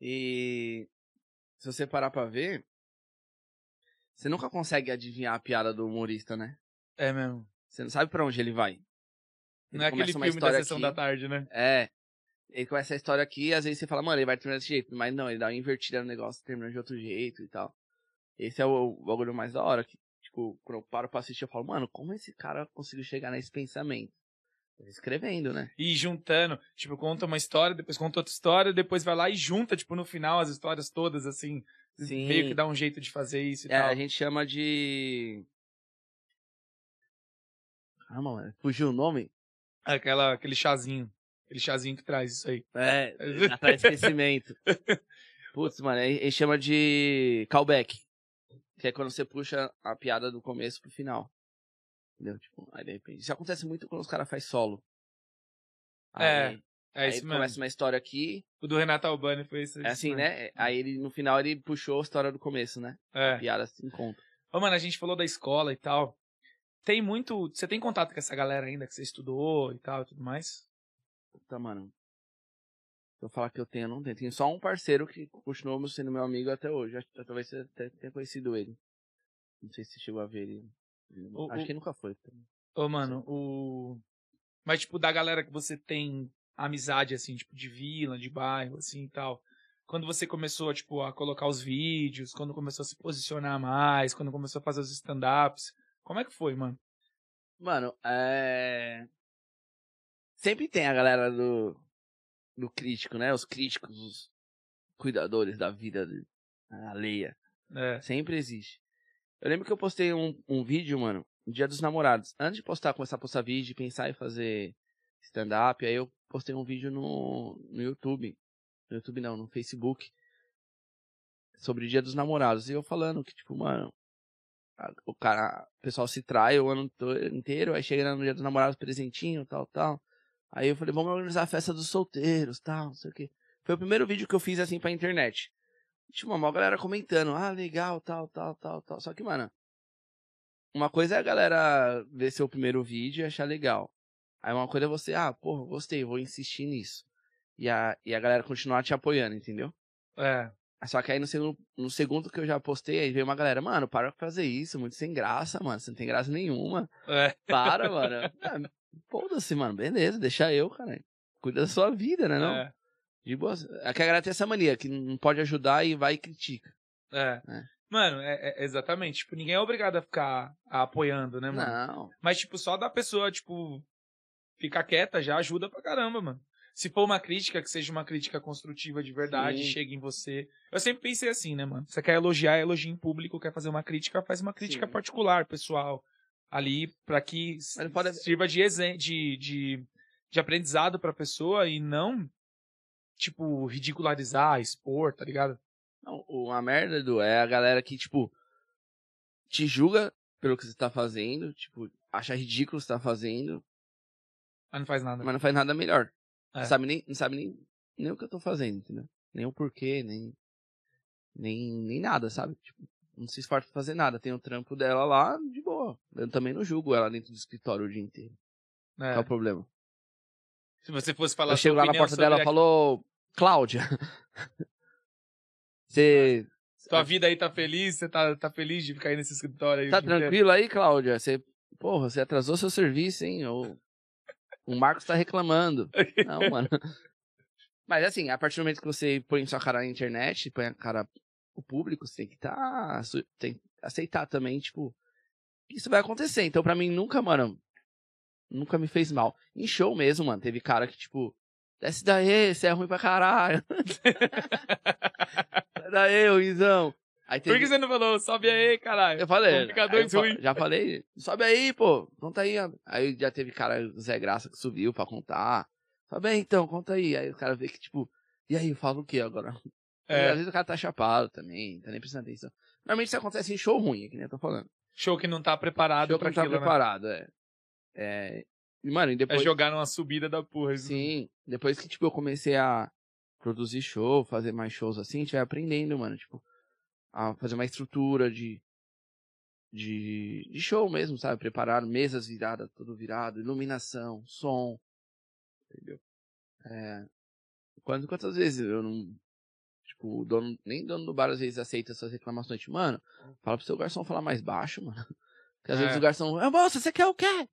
E se você parar pra ver, você nunca consegue adivinhar a piada do humorista, né? É mesmo. Você não sabe pra onde ele vai. Ele Não é aquele filme da sessão aqui, da tarde, né? É. Ele começa a história aqui e às vezes você fala, mano, ele vai terminar desse jeito. Mas não, ele dá uma invertida no negócio, termina de outro jeito e tal. Esse é o, o bagulho mais da hora. Que, tipo, quando eu paro pra assistir, eu falo, mano, como esse cara conseguiu chegar nesse pensamento? Escrevendo, né? E juntando, tipo, conta uma história, depois conta outra história, depois vai lá e junta, tipo, no final as histórias todas, assim. Sim. Meio que dá um jeito de fazer isso e É, tal. a gente chama de. Caramba, mano. Fugiu o nome? Aquela, aquele chazinho. Aquele chazinho que traz isso aí. É, de esquecimento. Putz, mano, gente chama de callback. Que é quando você puxa a piada do começo pro final. Entendeu? Tipo, aí de repente. Isso acontece muito quando os caras fazem solo. É, Aí, É aí isso mesmo. começa uma história aqui. O do Renato Albani foi isso. É assim, né? Aí ele, no final, ele puxou a história do começo, né? É. A piada se encontra. Ô, mano, a gente falou da escola e tal. Tem muito. Você tem contato com essa galera ainda que você estudou e tal e tudo mais? Puta, mano. Se eu falar que eu tenho, não tenho. Tenho só um parceiro que continuou sendo meu amigo até hoje. Talvez você até tenha conhecido ele. Não sei se chegou a ver ele. O- Acho o- que nunca foi. Ô, mano, o. Mas, tipo, da galera que você tem amizade, assim, tipo, de vila, de bairro, assim e tal. Quando você começou, tipo, a colocar os vídeos, quando começou a se posicionar mais, quando começou a fazer os stand-ups. Como é que foi, mano? Mano, é. Sempre tem a galera do. Do crítico, né? Os críticos, os cuidadores da vida alheia. É. Sempre existe. Eu lembro que eu postei um, um vídeo, mano, no dia dos namorados. Antes de postar, começar a postar vídeo, pensar em fazer stand-up, aí eu postei um vídeo no, no YouTube. No YouTube não, no Facebook. Sobre o dia dos namorados. E eu falando que, tipo, mano, a- o cara, o pessoal se trai o ano inteiro, aí chega no dia dos namorados, presentinho, tal, tal. Aí eu falei, vamos organizar a festa dos solteiros, tal, não sei o quê. Foi o primeiro vídeo que eu fiz assim pra internet. Tipo, uma galera comentando, ah, legal, tal, tal, tal, tal. Só que, mano, uma coisa é a galera ver seu primeiro vídeo e achar legal. Aí uma coisa é você, ah, porra, gostei, vou insistir nisso. E a, e a galera continuar te apoiando, entendeu? É. Só que aí no segundo, no segundo que eu já postei, aí veio uma galera, mano, para de fazer isso, muito sem graça, mano. Você não tem graça nenhuma. É. Para, mano. Foda-se, mano. Beleza, deixa eu, cara. Cuida da sua vida, né, não? É. De boa. É que a galera tem essa mania, que não pode ajudar e vai e critica. É. É. Mano, é, é- exatamente. Tipo, ninguém é obrigado a ficar apoiando, né, mano? Não. Mas, tipo, só da pessoa, tipo, ficar quieta já ajuda pra caramba, mano. Se for uma crítica, que seja uma crítica construtiva de verdade, Sim. chegue em você. Eu sempre pensei assim, né, mano? Você quer elogiar, elogia em público. Quer fazer uma crítica, faz uma crítica Sim. particular, pessoal. Ali, pra que pode- sirva de, de, de, de aprendizado pra pessoa e não, tipo, ridicularizar, expor, tá ligado? Não, a merda do é a galera que, tipo, te julga pelo que você tá fazendo, tipo, acha ridículo o que você tá fazendo, Mas não faz nada. mas não faz nada melhor. É. Não sabe nem, não sabe nem, nem o que eu tô fazendo, entendeu? Nem o porquê, nem, nem, nem nada, sabe? Tipo, não se esforça pra fazer nada. Tem o trampo dela lá, de boa. Eu também não julgo ela dentro do escritório o dia inteiro. É. Qual é o problema? Se você fosse falar eu chego sua lá na porta dela e falou, Cláudia, você a- Tua vida aí tá feliz? Você tá, tá feliz de ficar aí nesse escritório aí? tá tranquilo aí, Cláudia? Você, porra, você atrasou seu serviço, hein? Ou o Marcos tá reclamando. Não, mano. Mas assim, a partir do momento que você põe sua cara na internet, põe a cara o público, você tem que tá, tem que aceitar também, tipo, isso vai acontecer. Então, pra mim, nunca, mano, nunca me fez mal. Em show mesmo, mano, teve cara que, tipo, desce daí, você é ruim pra caralho. Daí, ruizão. Aí Por teve... que você não falou? Sobe aí, caralho. Eu falei. Dois eu ruim. Já falei. Sobe aí, pô. Conta aí. Aí já teve cara, Zé Graça, que subiu pra contar. Sobe aí então, conta aí. Aí o cara vê que, tipo, e aí, eu falo o que agora? É. Às vezes o cara tá chapado também, tá nem prestando atenção. Normalmente isso acontece em show ruim, é que nem eu tô falando. Show que não tá preparado Show pra não tá aquilo, né? preparado, é. É. E, mano, e É depois. jogar numa subida da porra. isso. Sim, depois que, tipo, eu comecei a produzir show, fazer mais shows assim, a gente vai aprendendo, mano, tipo, a fazer uma estrutura de, de, de show mesmo, sabe? Preparar mesas viradas, tudo virado, iluminação, som, entendeu? É, quantas, quantas vezes eu não, o dono, nem dono do bar às vezes aceita essas reclamações, tipo, mano, fala pro seu garçom falar mais baixo, mano. Porque às É. vezes o garçom, ah, moça, você quer o quê?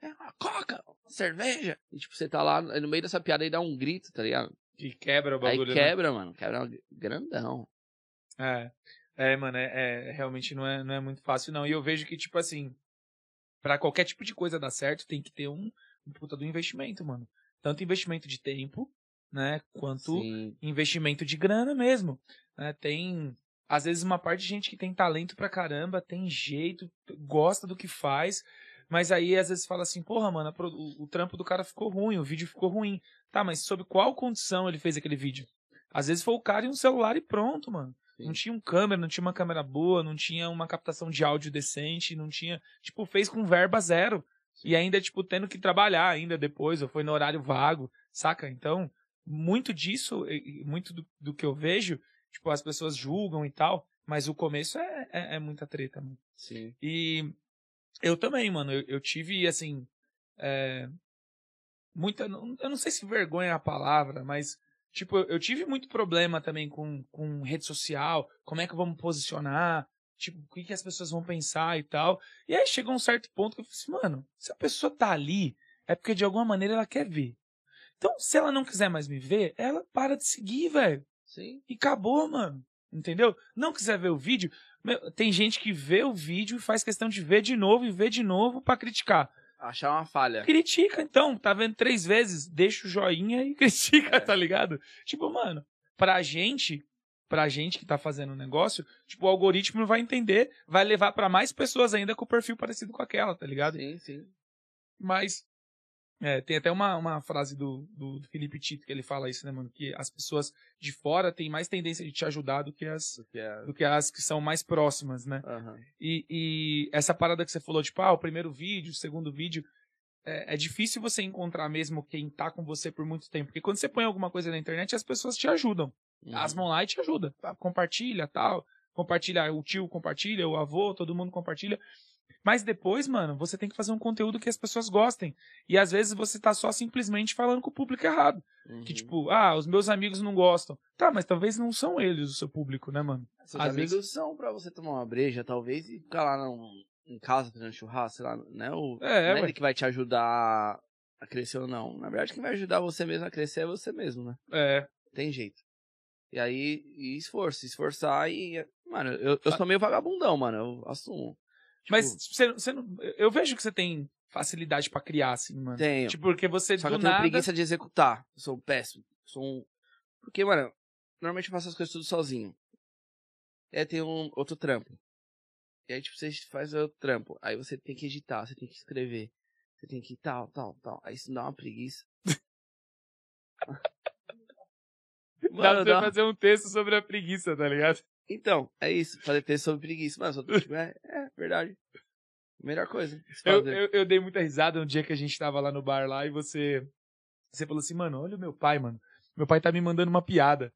É uma coca, uma cerveja. E tipo, você tá lá aí no meio dessa piada e dá um grito, tá ligado? E quebra o Aí bagulho. né? quebra, mano. Quebra grandão. É. É, mano, é, é- realmente não é, não é muito fácil, não. E eu vejo que, tipo assim, pra qualquer tipo de coisa dar certo, tem que ter um, um puta do investimento, mano. Tanto investimento de tempo, né? Quanto Sim. investimento de grana mesmo. né? Tem, às vezes, uma parte de gente que tem talento pra caramba, tem jeito, gosta do que faz, mas aí às vezes fala assim, porra, mano, o, o trampo do cara ficou ruim, o vídeo ficou ruim. Tá, mas sob qual condição ele fez aquele vídeo? Às vezes foi o cara em um celular e pronto, mano. Sim. Não tinha um câmera, não tinha uma câmera boa, não tinha uma captação de áudio decente, não tinha. Tipo, fez com verba zero. E ainda, tipo, tendo que trabalhar ainda depois, ou foi no horário vago, saca? Então, muito disso, muito do, do que eu vejo, tipo, as pessoas julgam e tal, mas o começo é, é, é muita treta, mano. Sim. E eu também, mano, eu, eu tive, assim, é, muita, não- eu não sei se vergonha é a palavra, mas, tipo, eu, eu tive muito problema também com, com rede social, como é que vamos posicionar, tipo, o que, que as pessoas vão pensar e tal. E aí chegou um certo ponto que eu falei assim, mano, se a pessoa tá ali, é porque de alguma maneira ela quer ver. Então, se ela não quiser mais me ver, ela para de seguir, velho. Sim. E acabou, mano. Entendeu? Não quiser ver o vídeo. meu, tem gente que vê o vídeo e faz questão de ver de novo e ver de novo pra criticar. Achar uma falha. Critica, então. Tá vendo três vezes? Deixa o joinha e critica, É. tá ligado? Tipo, mano, pra gente, pra gente que tá fazendo o negócio, tipo, o algoritmo vai entender, vai levar pra mais pessoas ainda com o perfil parecido com aquela, tá ligado? Sim, sim. Mas é, tem até uma, uma frase do, do Felipe Tito que ele fala isso, né, mano? Que as pessoas de fora têm mais tendência de te ajudar do que as, Porque é... do que as que são mais próximas, né? Aham. E, e essa parada que você falou, tipo, ah, o primeiro vídeo, o segundo vídeo, é, é difícil você encontrar mesmo quem tá com você por muito tempo. Porque quando você põe alguma coisa na internet, as pessoas te ajudam. Uhum. As vão lá e te ajuda. Tá? Compartilha, tal. Compartilha, o tio compartilha, o avô, todo mundo compartilha. Mas depois, mano, você tem que fazer um conteúdo que as pessoas gostem. E às vezes você tá só simplesmente falando com o público errado. Uhum. Que tipo, ah, os meus amigos não gostam. Tá, mas talvez não são eles o seu público, né, mano? Seus às amigos vezes... são pra você tomar uma breja, talvez, e ficar lá não, em casa fazendo churrasco, sei lá, né? O, é, não é ele que vai te ajudar a crescer ou não. Na verdade, quem vai ajudar você mesmo a crescer é você mesmo, né? É. Tem jeito. E aí, e esforço, esforçar e. Mano, eu, eu sou meio vagabundão, mano. Eu assumo. Tipo, Mas você, você não, eu vejo que você tem facilidade para criar, assim, mano. Tenho. Tipo, porque você Só do que eu tenho nada... preguiça de executar. Eu sou péssimo. Sou um. Porque, mano, normalmente eu faço as coisas tudo sozinho. E aí tem um outro trampo. E aí, tipo, você faz o trampo. Aí você tem que editar, você tem que escrever. Você tem que tal, tal, tal. Aí isso dá uma preguiça. Mano, dá pra você fazer um texto sobre a preguiça, tá ligado? Então, é isso. Fazer texto sobre preguiça. Mas, tipo, é, é verdade. Melhor coisa. Eu, eu, eu, dei muita risada no dia que a gente tava lá no bar lá e você. Você falou assim, mano, olha o meu pai, mano. Meu pai tá me mandando uma piada.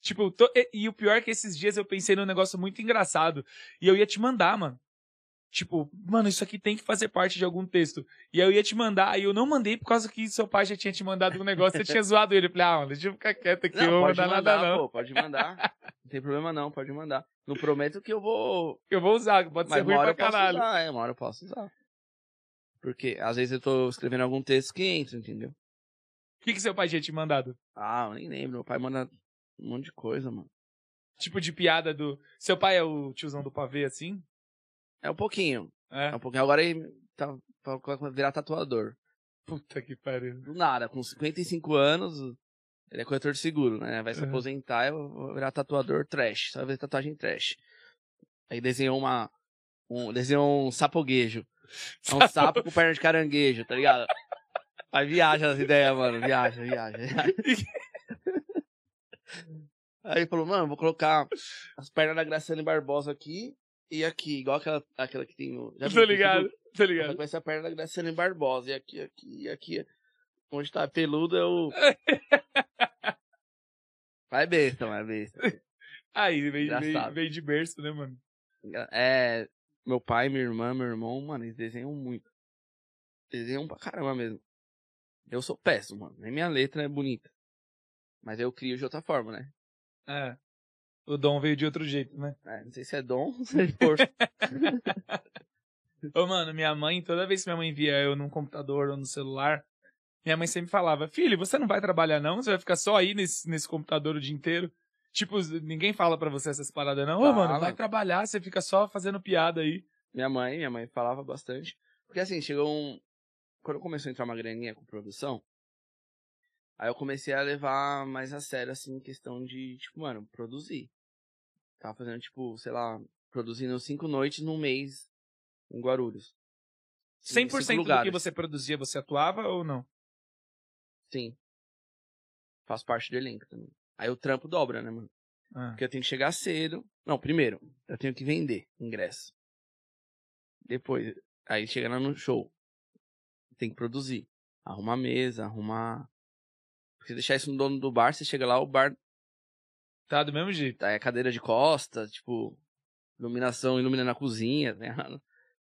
Tipo, tô, e, e, o pior é que esses dias eu pensei num negócio muito engraçado. E eu ia te mandar, mano. Tipo, mano, isso aqui tem que fazer parte de algum texto. E eu ia te mandar, e eu não mandei por causa que seu pai já tinha te mandado um negócio, você tinha zoado ele. Eu falei, ah, mano, deixa eu ficar quieto aqui, não, eu vou mandar, mandar nada não. Pô, pode mandar. não tem problema não, pode mandar. Não prometo que eu vou... Eu vou usar, pode Mas ser ruim pra caralho. Usar, é, uma hora eu posso usar. Porque às vezes eu tô escrevendo algum texto que entra, entendeu? O que, que seu pai tinha te mandado? Ah, eu nem lembro. Meu pai manda um monte de coisa, mano. Tipo de piada do. Seu pai é o tiozão do pavê, assim? É um pouquinho. É, é um pouquinho. Agora ele tá pra virar tatuador. Puta que pariu. Do nada, com 55 anos, ele é corretor de seguro, né? Vai se uhum. aposentar e vou virar tatuador trash. Só vai ver tatuagem trash. Aí desenhou uma. Um, desenhou um sapoguejo. É um sapo com perna de caranguejo, tá ligado? Aí viaja as ideias, mano. Viaja, viaja. viaja. Aí falou, mano, vou colocar as pernas da Graciane Barbosa aqui e aqui, igual aquela, aquela que tem no. Já tô ligado, tô ligado. Vai ser a perna da Graciane Barbosa. E aqui, aqui, e aqui. Onde tá peludo é o. Vai besta, vai besta. Aí, vem de berço, né, mano? É. Meu pai, minha irmã, meu irmão, mano, eles desenham muito. Desenham pra caramba mesmo. Eu sou péssimo, mano. Nem minha letra é bonita. Mas eu crio de outra forma, né? É. O dom veio de outro jeito, né? É, não sei se é dom ou se é força. Ô, mano, minha mãe, toda vez que minha mãe via eu num computador ou no celular, minha mãe sempre falava: Filho, você não vai trabalhar não? Você vai ficar só aí nesse, nesse computador o dia inteiro? Tipo, ninguém fala pra você essas paradas, não. Ô, mano, vai trabalhar, você fica só fazendo piada aí. Minha mãe, minha mãe falava bastante. Porque assim, chegou um, quando começou a entrar uma graninha com produção, aí eu comecei a levar mais a sério, assim, questão de, tipo, mano, produzir. Tava fazendo, tipo, sei lá, produzindo cinco noites num mês em Guarulhos. 100% do que você produzia, você atuava ou não? Sim. Faço parte do elenco também. Aí o trampo dobra, né, mano? Ah. Porque eu tenho que chegar cedo. Não, primeiro, eu tenho que vender ingresso. Depois, aí chegando no show tem que produzir. Arrumar mesa, arrumar. Porque deixar isso no dono do bar, você chega lá, o bar. Tá do mesmo jeito. Tá, é cadeira de costa, tipo, iluminação, ilumina na cozinha, né?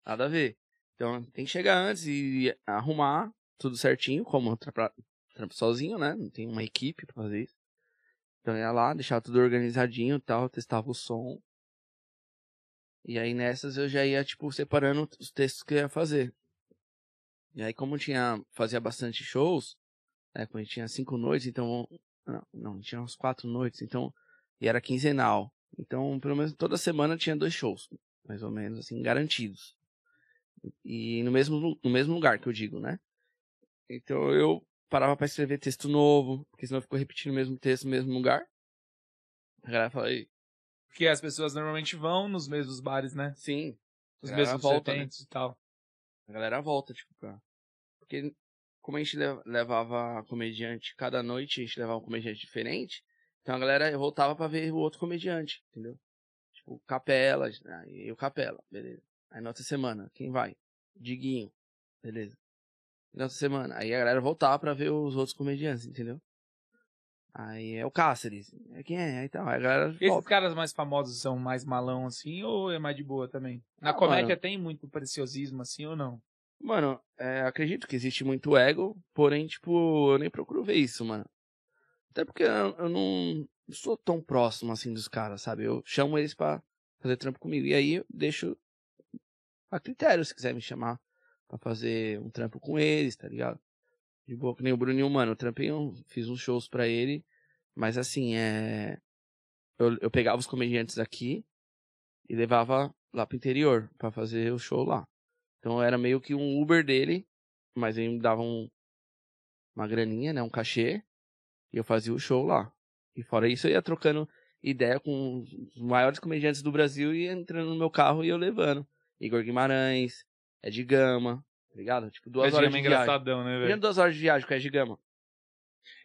Nada a ver. Então tem que chegar antes e arrumar tudo certinho, como trampo sozinho, né? Não tem uma equipe pra fazer isso. Então ia lá, deixar tudo organizadinho e tal, testava o som. E aí nessas eu já ia, tipo, separando os textos que eu ia fazer. E aí, como tinha, fazia bastante shows, né, quando a gente tinha cinco noites, então, não, não, tinha uns quatro noites, então, e era quinzenal. Então, pelo menos toda semana tinha dois shows, mais ou menos, assim, garantidos. E no mesmo, no mesmo lugar que eu digo, né? Então eu parava para escrever texto novo, porque senão ficou repetindo o mesmo texto no mesmo lugar. A galera fala aí. Porque as pessoas normalmente vão nos mesmos bares, né? Sim. Os mesmos volta, né? e tal. A galera volta, tipo, pra... Porque como a gente levava comediante cada noite, a gente levava um comediante diferente, então a galera voltava para ver o outro comediante, entendeu? Tipo, Capela, aí o Capela, beleza. Aí na outra semana, quem vai? Diguinho, beleza. Na outra semana, aí a galera voltava para ver os outros comediantes, entendeu? Aí é o Cáceres. É quem é? Aí tal. Aí a galera Esses volta. caras mais famosos são mais malão assim ou é mais de boa também? Na Ah, comédia mano. tem muito preciosismo assim ou não? Mano, é, acredito que existe muito ego, porém, tipo, eu nem procuro ver isso, mano. Até porque eu, eu não sou tão próximo assim dos caras, sabe? Eu chamo eles pra fazer trampo comigo. E aí eu deixo a critério se quiser me chamar pra fazer um trampo com eles, tá ligado? De boa, que nem o Bruninho, mano. Eu trampei, um, fiz uns shows pra ele. Mas assim, é. Eu, eu pegava os comediantes aqui e levava lá pro interior pra fazer o show lá. Então era meio que um Uber dele, mas ele me dava um, uma graninha, né? Um cachê. E eu fazia o show lá. E fora isso eu ia trocando ideia com os maiores comediantes do Brasil e entrando no meu carro e eu levando. Igor Guimarães, Ed Gama, tá ligado? Tipo, duas Ed horas Gama de é viagem. engraçadão, né, velho? duas horas de viagem com Ed Gama.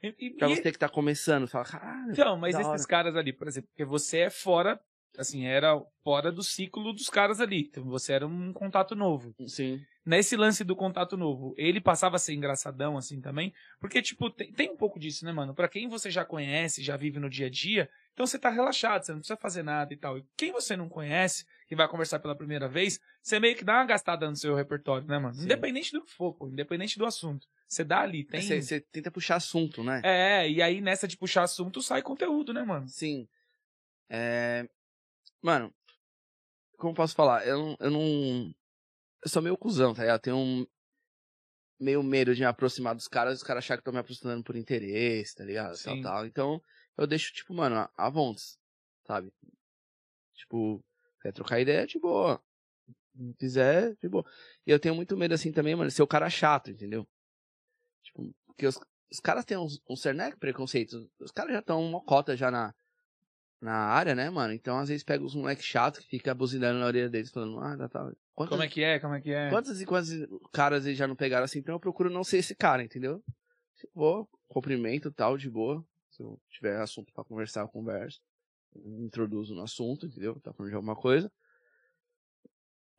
E- e- Pra e- você que tá começando, fala, caralho. Então, mas esses hora. caras ali, por exemplo, porque você é fora, assim, era fora do ciclo dos caras ali. Então você era um contato novo. Sim. Nesse lance do contato novo, ele passava a ser engraçadão assim também, porque tipo, tem, tem um pouco disso, né, mano? Pra quem você já conhece, já vive no dia a dia, então você tá relaxado, você não precisa fazer nada e tal. E quem você não conhece, que vai conversar pela primeira vez, você meio que dá uma gastada no seu repertório, né, mano? Sim. Independente do que for, pô, independente do assunto. Você dá ali, tem. Você, você tenta puxar assunto, né? É, e aí nessa de puxar assunto sai conteúdo, né, mano? Sim. É... Mano, como eu posso falar? Eu, não- eu não. Eu sou meio cuzão, tá ligado? Eu tenho um. Meio medo de me aproximar dos caras, os caras acharem que estão me aproximando por interesse, tá ligado? Tal, Sim. tal. Então, eu deixo, tipo, mano, a- vontes, sabe? Tipo, quer trocar ideia, de boa. Se quiser, de boa. E eu tenho muito medo, assim, também, mano, de ser o cara chato, entendeu? Tipo, porque os, os caras têm uns, um cerneco preconceito. Os caras já estão uma cota já na, na área, né, mano? Então, às vezes, pega os moleques chatos que fica buzinando na orelha deles, falando, ah, tá, tá. Quantas, Como é que é? Como é que é? quantas e quantos caras eles já não pegaram assim? Então, eu procuro não ser esse cara, entendeu? Eu vou, cumprimento tal, de boa. Se eu tiver assunto pra conversar, eu converso. Eu introduzo no assunto, entendeu? Tá falando de alguma coisa.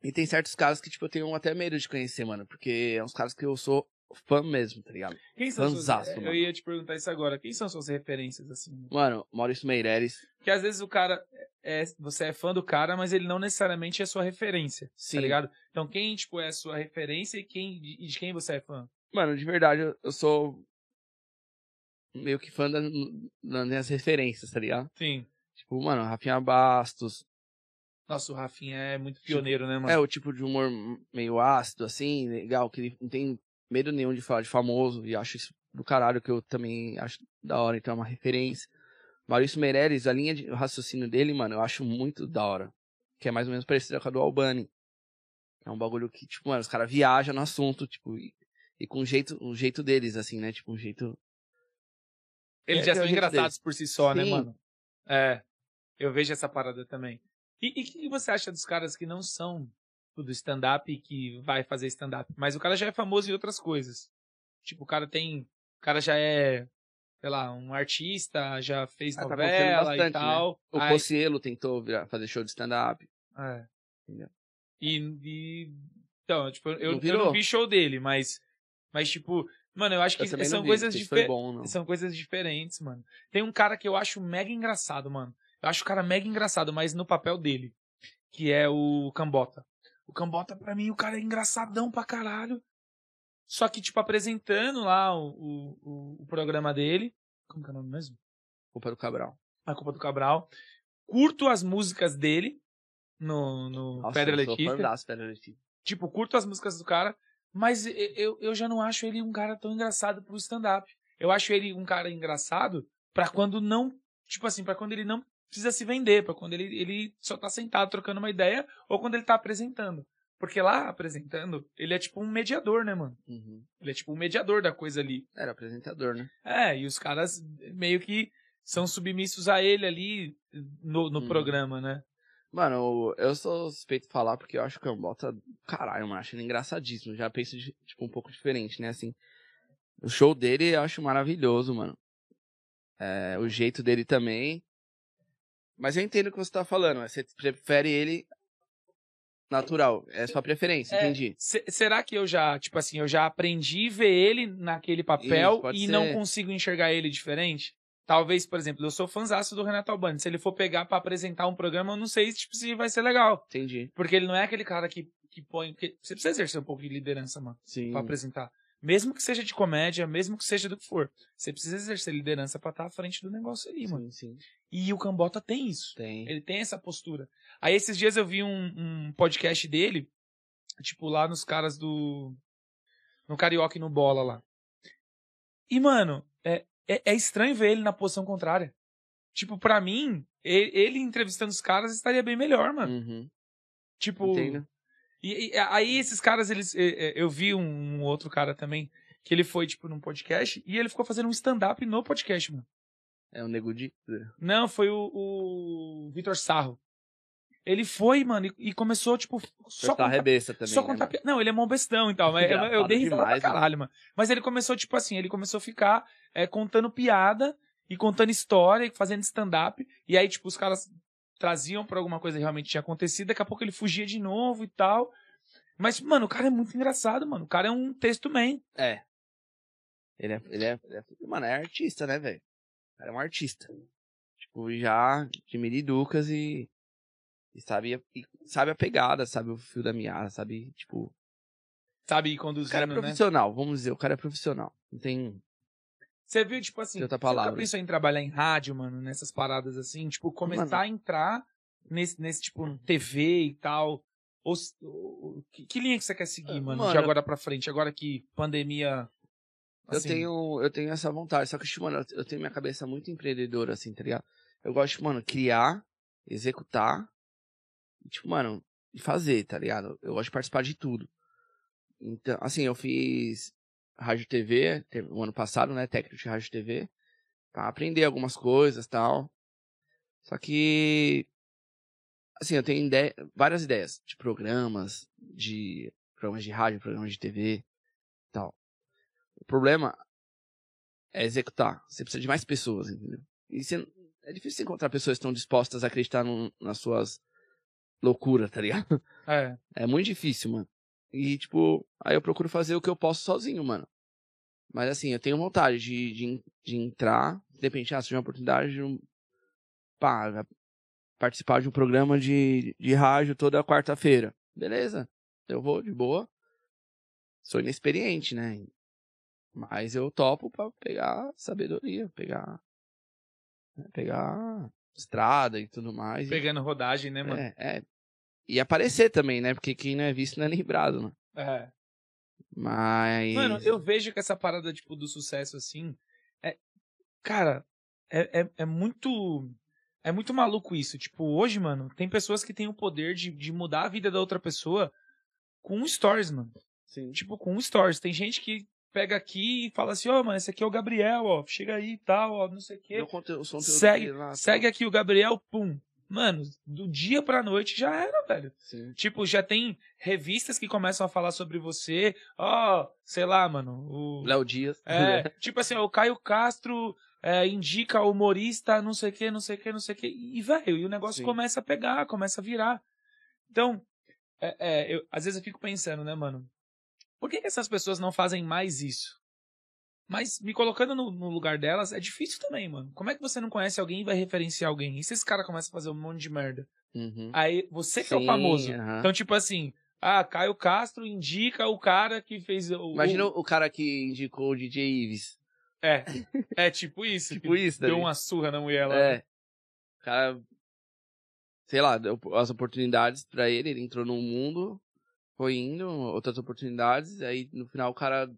E tem certos caras que, tipo, eu tenho até medo de conhecer, mano. Porque é uns caras que eu sou fã mesmo, tá ligado? Quem são suas... Fanzaço, Eu mano. ia te perguntar isso agora. Quem são suas referências, assim? Mano, Maurício Meireles. Porque às vezes o cara é. Você é fã do cara, mas ele não necessariamente é sua referência. Sim. Tá ligado? Então quem, tipo, é a sua referência e quem, de, de quem você é fã? Mano, de verdade, eu, eu sou meio que fã da- das minhas referências, tá ligado? Sim. Tipo, mano, Rafinha Bastos. Nossa, o Rafinha é muito pioneiro, né, mano? É o tipo de humor meio ácido, assim, legal, que ele não tem medo nenhum de falar de famoso, e acho isso do caralho, que eu também acho da hora, então é uma referência. Maurício Meirelles, a linha de raciocínio dele, mano, eu acho muito da hora. Que é mais ou menos parecida com a do Albani. É um bagulho que, tipo, mano, os caras viajam no assunto, tipo, e, e com o jeito, o jeito deles, assim, né? Tipo, um jeito. Eles É, já é são jeito engraçados por si só, né, Sim. mano? É. Eu vejo essa parada também. E o que, que você acha dos caras que não são do stand-up e que vai fazer stand-up? Mas o cara já é famoso em outras coisas. Tipo, o cara tem. O cara já é, sei lá, um artista, já fez Ah, tá novela e bastante, né? tal. O Aí- Cossielo tentou virar- fazer show de stand-up. É. Entendeu? E, e- então, tipo, eu, Não eu não vi show dele, mas mas tipo, mano, eu acho que Eu são vi, coisas diferentes. São coisas diferentes, mano. Tem um cara que eu acho mega engraçado, mano. Eu acho o cara mega engraçado, mas no papel dele, que é o Cambota. O Cambota pra mim, o cara é engraçadão pra caralho. Só que tipo apresentando lá o, o, o- programa dele, como que é o nome mesmo? Culpa do Cabral. A Culpa do Cabral. Curto as músicas dele no, no Nossa, Pedra Letícia. Pedra Letícia. Tipo, curto as músicas do cara, mas eu, eu já não acho ele um cara tão engraçado pro stand-up. Eu acho ele um cara engraçado pra quando não. Tipo assim, pra quando ele não precisa se vender, pra quando ele, ele só tá sentado trocando uma ideia ou quando ele tá apresentando. Porque lá, apresentando, ele é tipo um mediador, né, mano? Uhum. Ele é tipo um mediador da coisa ali. Era apresentador, né? É, e os caras meio que são submissos a ele ali no, no Uhum. programa, né? Mano, eu sou suspeito de falar porque eu acho o Cambota, caralho, mano, acho ele engraçadíssimo. Já penso, de, tipo, um pouco diferente, né, assim. O show dele eu acho maravilhoso, mano. É, o jeito dele também. Mas eu entendo o que você tá falando, você prefere ele natural. É sua preferência, É, entendi. se- será que eu já, tipo assim, eu já aprendi a ver ele naquele papel Isso, e ser. não consigo enxergar ele diferente? Talvez, por exemplo, eu sou fãzaço do Renato Albani. Se ele for pegar pra apresentar um programa, eu não sei tipo, se vai ser legal. Entendi. Porque ele não é aquele cara que, que põe. porque você precisa exercer um pouco de liderança, mano, Sim. pra apresentar. Mesmo que seja de comédia, mesmo que seja do que for. Você precisa exercer liderança pra estar à frente do negócio aí, mano. Sim, sim. E o Cambota tem isso. Tem. Ele tem essa postura. Aí esses dias eu vi um, um podcast dele, tipo, lá nos caras do. No Carioca e no Bola lá. E, mano, é, é, é estranho ver ele na posição contrária. Tipo, pra mim, ele, ele entrevistando os caras estaria bem melhor, mano. Uhum. Tipo. Entendo. E, e aí esses caras, eles. Eu vi um, outro cara também, que ele foi, tipo, num podcast, e ele ficou fazendo um stand-up no podcast, mano. É o nego de. Não, foi o, o Vitor Sarro. Ele foi, mano, e, e começou, tipo, só contar, rebesta também. só né, contar pi- Não, ele é mó bestão e tal, mas eu, eu dei risada pra né? caralho, mano. Mas ele começou, tipo assim, ele começou a ficar é, contando piada e contando história e fazendo stand-up. E aí, tipo, os caras traziam pra alguma coisa que realmente tinha acontecido, daqui a pouco ele fugia de novo e tal. Mas, mano, o cara é muito engraçado, mano. O cara é um texto man. É. Ele é, ele é, ele é- Mano, é artista, né, velho? O cara é um artista. Tipo, já de Miriducas e. E sabe, e sabe a pegada, sabe o fio da meada, sabe, tipo. Sabe, ir O cara é né? profissional, vamos dizer, o cara é profissional. Não tem. Você viu, tipo assim, outra você palavra. pensou em trabalhar em rádio, mano, nessas paradas assim? Tipo, começar Mano. a entrar nesse, nesse, tipo, TV e tal. Ou, ou- que, que linha que você quer seguir, Ah, mano, mano, de agora pra frente? Agora que pandemia... Eu assim, tenho, eu tenho essa vontade, só que, tipo, mano, eu tenho minha cabeça muito empreendedora, assim, tá ligado? Eu gosto, mano, criar, executar, e, tipo, mano, e fazer, tá ligado? Eu gosto de participar de tudo. Então, assim, eu fiz rádio TV o ano passado, né, técnico de rádio TV, pra aprender algumas coisas tal. Só que, assim, eu tenho ideia, várias ideias de programas, de programas de rádio, programas de TV tal. O problema é executar. Você precisa de mais pessoas, entendeu? E você- é difícil encontrar pessoas que estão dispostas a acreditar num- nas suas loucuras, tá ligado? É, É muito difícil, mano. E, tipo, aí eu procuro fazer o que eu posso sozinho, mano. Mas, assim, eu tenho vontade de, de, de entrar, de repente, ah, se tiver uma oportunidade de um, pá, participar de um programa de, de rádio toda quarta-feira. Beleza, eu vou de boa. Sou inexperiente, né? Mas eu topo pra pegar sabedoria, pegar. né, Pegar estrada e tudo mais. pegando rodagem, né, mano? é, é. E aparecer também, né? Porque quem não é visto não é lembrado, né? É. Mas. Mano, eu vejo que essa parada, tipo, do sucesso, assim, é... Cara, é, é, é muito... É muito maluco isso. Tipo, hoje, mano, tem pessoas que têm o poder de, de mudar a vida da outra pessoa com um stories, mano. Sim. tipo, com um stories. Tem gente que pega aqui e fala assim, ó, mano, esse aqui é o Gabriel, ó, chega aí e tal, ó, não sei o quê. Meu conteúdo, Segue, lá, segue aqui o Gabriel, pum. Mano, do dia pra noite já era, velho. Sim. Tipo, já tem revistas que começam a falar sobre você, ó, sei lá, mano, o... Léo Dias. É, tipo assim, o Caio Castro é, indica humorista, não sei o que, não sei o que, não sei o que, e, velho, e o negócio Sim. começa a pegar, começa a virar. Então, é, é, eu, às vezes eu fico pensando, né, mano, por que, que essas pessoas não fazem mais isso? Mas me colocando no, no lugar delas é difícil também, mano. Como é que você não conhece alguém e vai referenciar alguém? E se esse cara começa a fazer um monte de merda? Uhum. Aí você que é o Sim, famoso. aham. Então, tipo assim, ah, Caio Castro indica o cara que fez o. Imagina o... o cara que indicou o DJ Ives. É, é tipo isso. Tipo isso, Deu daí. uma surra na mulher lá. É. O cara. Sei lá, deu as oportunidades pra ele, ele entrou num mundo, foi indo, outras oportunidades, aí no final o cara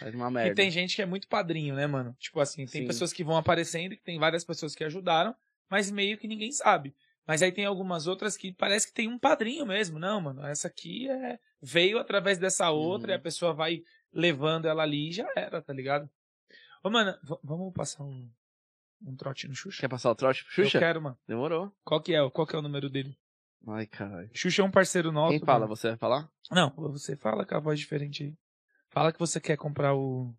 faz uma merda. E tem gente que é muito padrinho, né, mano? Tipo assim, tem Sim. pessoas que vão aparecendo, que tem várias pessoas que ajudaram, mas meio que ninguém sabe. Mas aí tem algumas outras que parece que tem um padrinho mesmo. Não, mano, essa aqui é veio através dessa outra Uhum. e a pessoa vai levando ela ali e já era, tá ligado? Ô, mano, vamos passar um, um trote no Xuxa? Quer passar o trote pro Xuxa? Eu quero, mano. Demorou. Qual que é? Qual que é o número dele? Ai, caralho. Xuxa é um parceiro nosso. Quem fala? mano. Você vai falar? Não, você fala com a voz diferente aí. Fala que você quer comprar o.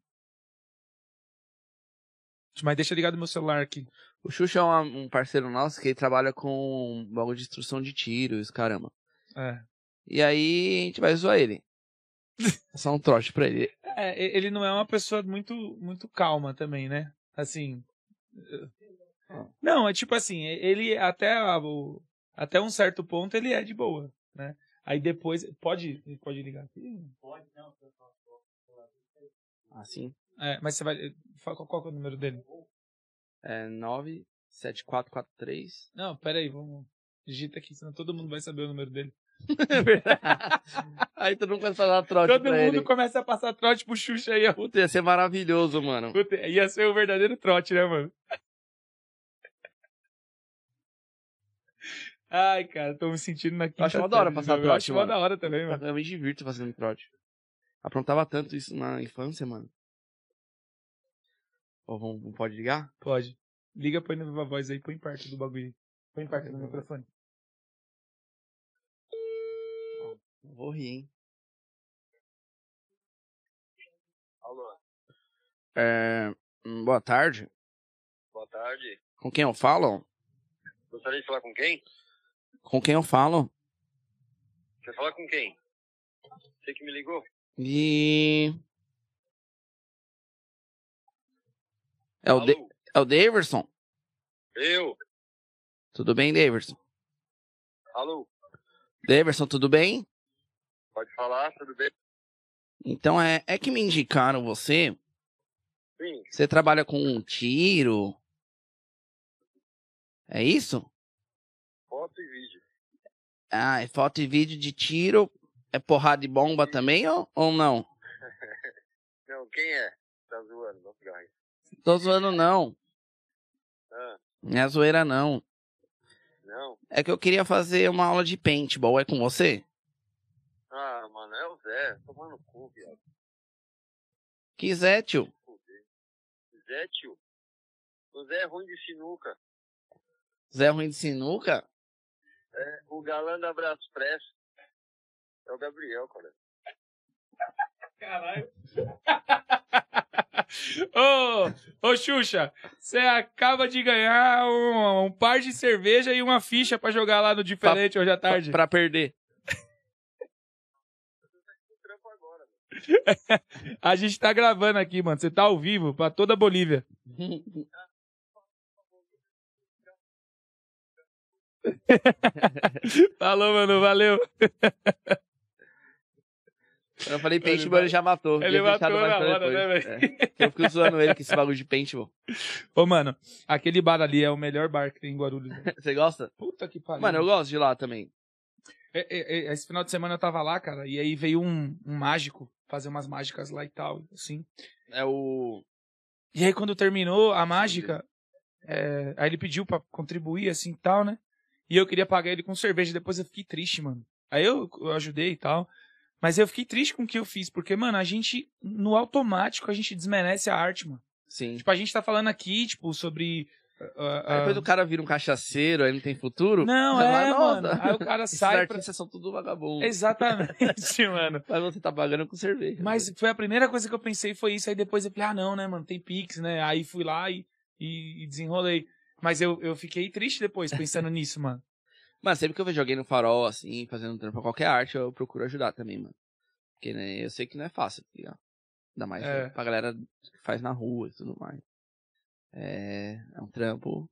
Mas deixa ligado meu celular aqui. O Xuxa é uma- um parceiro nosso que ele trabalha com um bagulho de instrução de tiros, caramba. É. E aí a gente vai zoar ele. Só um trote pra ele. É, ele não é uma pessoa muito, muito calma também, né? Assim, Não, é tipo assim, ele até, o- até um certo ponto ele é de boa, né? Aí depois, pode, pode ligar aqui? Assim. É, mas você vai, fala qual, qual é o número dele? É 97443. Não, pera aí, vamos, digita aqui, senão todo mundo vai saber o número dele. É verdade. Aí todo mundo começa a falar trote todo mundo ele. começa a passar trote pro Xuxa aí, ó. Puta, ia ser maravilhoso, mano. Puta, ia ser o verdadeiro trote, né, mano? Ai, cara, tô me sentindo na quinta acho mó da hora passar novo. Eu trote, acho mano. da hora também, mano. Eu me divirto fazendo trote. Aprontava tanto isso na infância, mano. Ó, vamos, pode ligar? Pode. Liga, põe na viva voz aí, põe perto do bagulho. Põe perto do microfone. Vou rir, hein? Alô, É, boa tarde. boa tarde. Com quem eu falo? Gostaria de falar com quem? Com quem eu falo? Quer falar com quem? Você que me ligou? E. É o? De... é o Daverson? Eu? Tudo bem, Daverson? Alô? Daverson, tudo bem? Pode falar, tudo bem? Então é, é que me indicaram você. Sim, Você trabalha com um tiro. É isso? foto e vídeo. Ah, é foto e vídeo de tiro. É porrada de bomba também ou, ou não? Não, quem é? Tá zoando, não fica aí. Tô zoando não. Ah, Não é zoeira não. não? É que eu queria fazer uma aula de paintball. É com você? Ah, mano, é o Zé. Tomando cu, viado. Quiser, tio. Fuder. Zé, tio. O Zé é ruim de sinuca. Zé Ruim de Sinuca? É o galã da Brás Press. É o Gabriel, cara. Caralho. ô, ô, Xuxa, você acaba de ganhar um, um par de cerveja e uma ficha pra jogar lá no diferente hoje à tarde. Pra perder. Trampo agora, mano. A gente tá gravando aqui, mano. Você tá ao vivo pra toda a Bolívia. Falou, mano, valeu. Eu falei paintball, ele já matou. ele matou na hora, depois. né, É. Eu fico zoando ele com esse bagulho de paintball. Ô, mano, aquele bar ali é o melhor bar que tem em Guarulhos. velho. Você gosta? Puta que pariu. Mano, eu gosto de lá também. É, é, é, Esse final de semana eu tava lá, cara, e aí veio um, um mágico fazer umas mágicas lá e tal, assim. É o. E aí quando terminou a mágica, é, aí ele pediu pra contribuir, assim, e tal, né? E eu queria pagar ele com cerveja, depois eu fiquei triste, mano. Aí eu, eu ajudei e tal. Mas eu fiquei triste com o que eu fiz, porque, mano, a gente, no automático, a gente desmerece a arte, mano. Sim. Tipo, a gente tá falando aqui, tipo, sobre. ah, Aí ah, depois o cara vira um cachaceiro, aí não tem futuro. Não, é, fala, "Nossa, mano. Aí o cara Esses sai pra... artistas são tudo vagabundo. Exatamente, mano. Mas você tá pagando com cerveja. Mas foi a primeira coisa que eu pensei, foi isso. Aí depois eu falei, ah, não, né, mano, tem Pix, né? Aí fui lá e, e, e desenrolei. Mas eu, eu fiquei triste depois, pensando nisso, mano. Mas sempre que eu vejo alguém no farol, assim, fazendo trampo pra qualquer arte, eu procuro ajudar também, mano. Porque né, eu sei que não é fácil, tá ligado? Ainda mais É. pra galera que faz na rua e tudo mais. É, é um trampo.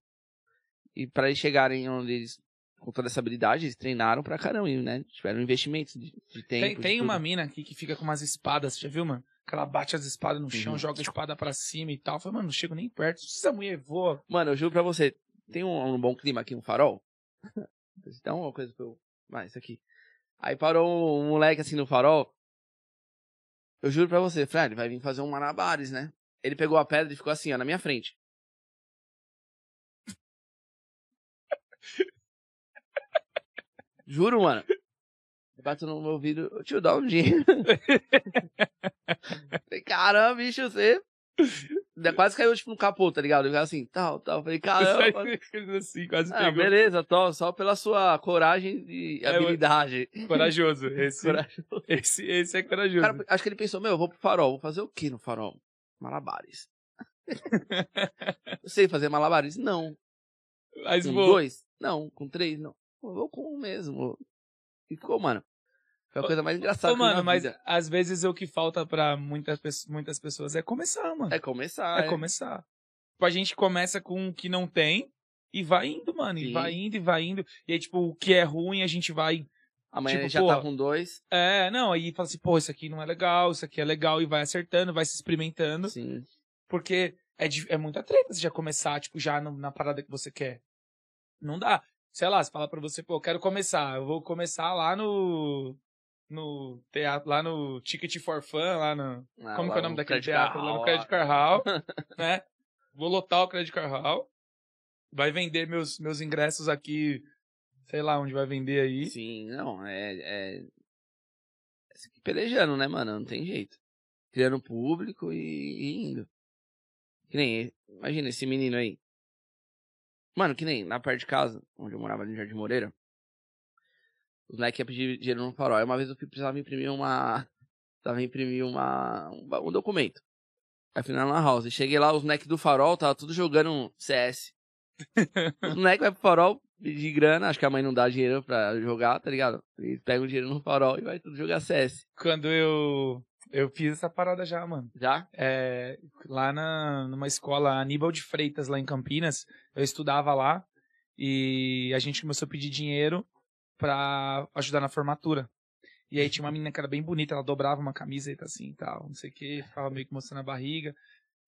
E pra eles chegarem onde eles, com toda essa habilidade, eles treinaram pra caramba, né? Tiveram investimentos de, de tempo. Tem, de tem uma mina aqui que fica com umas espadas, já viu, mano? Que ela bate as espadas no chão, Uhum. joga a espada pra cima e tal. Eu falei, mano, não chego nem perto. Essa mulher voa. Mano, eu juro pra você, tem um, um bom clima aqui no farol. Então, uma coisa pra eu. Vai, isso aqui. Aí parou um moleque assim no farol. Eu juro pra você, Fred, vai vir fazer um Manabares, né? Ele pegou a pedra e ficou assim, ó, na minha frente. Juro, mano. Bateu no meu ouvido, "Ô, tio, dá um dinheiro. Caramba, bicho, você. Ainda Quase caiu, tipo, no capô, tá ligado? Ele ficava assim, tal, tal. Falei, caramba. assim, quase Ah, pegou. beleza, tô, só pela sua coragem e É, eu- habilidade. Corajoso. Esse, Coragem. esse, esse é corajoso. Cara, acho que ele pensou, meu, eu vou pro farol, vou fazer o que no farol? Malabares. eu sei fazer malabares? Não. Mas Com vou. dois? Não. Com três? Não. Eu vou com um mesmo. E ficou, mano. Foi a coisa mais engraçada Ô, que mano, mas vida. às vezes o que falta pra muitas, muitas pessoas é começar, mano. É começar. É começar. Tipo, a gente começa com o que não tem e vai indo, mano. E Sim. vai indo e vai indo. E aí, tipo, o que é ruim a gente vai. Amanhã Tipo, já tá com dois. É, não, aí fala assim, pô, isso aqui não é legal, isso aqui é legal, e vai acertando, vai se experimentando. Sim. Porque é, é muita treta você já começar, tipo, já no- na parada que você quer. Não dá. Sei lá, você fala pra você, pô, eu quero começar. Eu vou começar lá no. No teatro, lá no Ticket for Fun, lá no. Ah, como lá que é o nome no daquele Credit teatro? Lá no Credit Card Hall, né? Vou lotar o Credit Card Hall. Vai vender meus, meus ingressos aqui, sei lá onde vai vender aí. Sim, não, é. é... é pelejando, né, mano? Não tem jeito. Criando público e, e indo. Que nem. Imagina esse menino aí. Mano, que nem na perto de casa, onde eu morava no Jardim Moreira. Os moleques iam pedir dinheiro no farol. Aí uma vez eu precisava imprimir uma. Precisava imprimir uma. Um, um documento. Aí fui na Lan House. Cheguei lá, os moleques do farol tava tudo jogando um CS. Os moleques vai pro farol pedir grana, acho que a mãe não dá dinheiro pra jogar, tá ligado? Eles pegam o dinheiro no farol e vai tudo jogar CS. Quando eu. Eu fiz essa parada já, mano. Já? É, lá na, numa escola Aníbal de Freitas, lá em Campinas, eu estudava lá e a gente começou a pedir dinheiro pra ajudar na formatura. E aí tinha uma menina que era bem bonita, ela dobrava uma camiseta assim e tal, não sei o que, ficava meio que mostrando a barriga.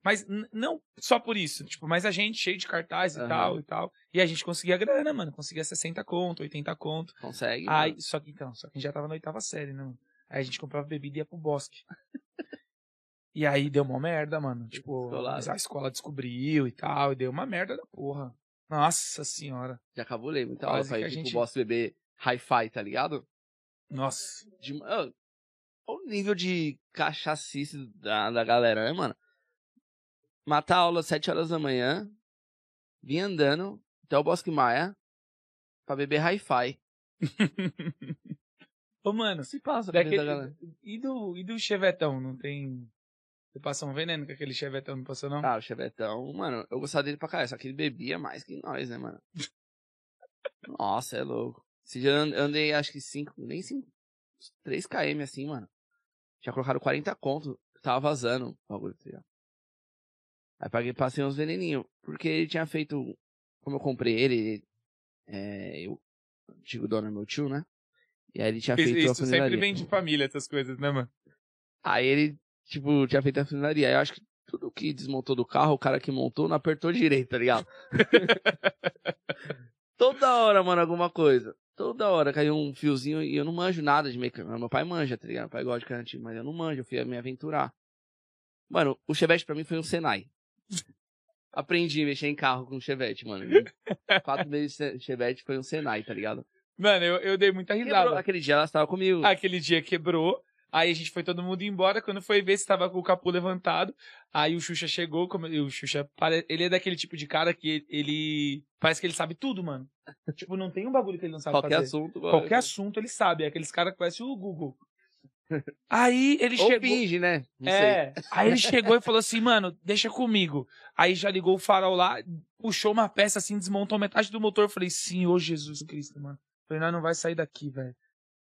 Mas não só por isso, tipo, mas a gente cheio de cartaz e Aham. tal e tal. E a gente conseguia grana, mano, conseguia 60 conto, 80 conto. Consegue? Aí, mano. só que então, só que a gente já tava na oitava série, né, mano? Aí a gente comprava bebida e ia pro bosque. e aí deu uma merda, mano. Tipo, a escola descobriu e tal, e deu uma merda da porra. Nossa senhora. Já Quase pra que ir a pro gente- boss beber hi-fi, tá ligado? Nossa. De, olha o nível de cachacice da, da galera, né, mano? Matar a aula às 7 horas da manhã, vir andando até o Bosque Maia pra beber hi-fi. Ô, mano, Se passa pra daquele... da galera. e, do, e do chevetão? Não tem. Você passa um veneno com aquele chevetão, não passou, não? Ah, o Chevetão, mano, eu gostava dele pra caralho, só que ele bebia mais que nós, né, mano? Nossa, é louco. Esse dia eu and- andei, acho que 5, nem 5, 3 km assim, mano. Já colocaram 40 conto, tava vazando o bagulho, tá ligado? Aí paguei, passei uns veneninhos, porque ele tinha feito, como eu comprei ele, é, eu, o antigo dono é meu tio, né? E aí ele tinha Isso, feito a isso sempre vem de família, essas coisas, né, mano? Aí ele, tipo, tinha feito a funilaria. Aí eu acho que tudo que desmontou do carro, o cara que montou não apertou direito, tá ligado? Toda hora, mano, alguma coisa. Toda hora caiu um fiozinho e eu não manjo nada de mecânica. Meu pai manja, tá ligado? Meu pai gosta de carro antigo, mas eu não manjo, eu fui me aventurar. Mano, o Chevette pra mim foi um Senai. Aprendi a mexer em carro com o Chevette, mano. Quatro meses de Chevette foi um Senai, tá ligado? Mano, eu, eu dei muita risada. Quebrou. Aquele dia ela estava comigo. Aquele dia quebrou. Aí a gente foi todo mundo embora. Quando foi ver se tava com o capô levantado. Aí o Xuxa chegou. Como, e o Xuxa, ele é daquele tipo de cara que ele. Parece que ele sabe tudo, mano. tipo, não tem um bagulho que ele não sabe Qualquer fazer. assunto. Qualquer assunto ele sabe. É aqueles caras que conhecem o Google. Aí ele Ou chegou. finge, né? Não sei. É. Aí ele chegou e falou assim, mano, deixa comigo. Aí já ligou o farol lá, puxou uma peça assim, desmontou metade do motor. Eu falei, Senhor Jesus Cristo, mano. Eu falei, nós não vai sair daqui, velho.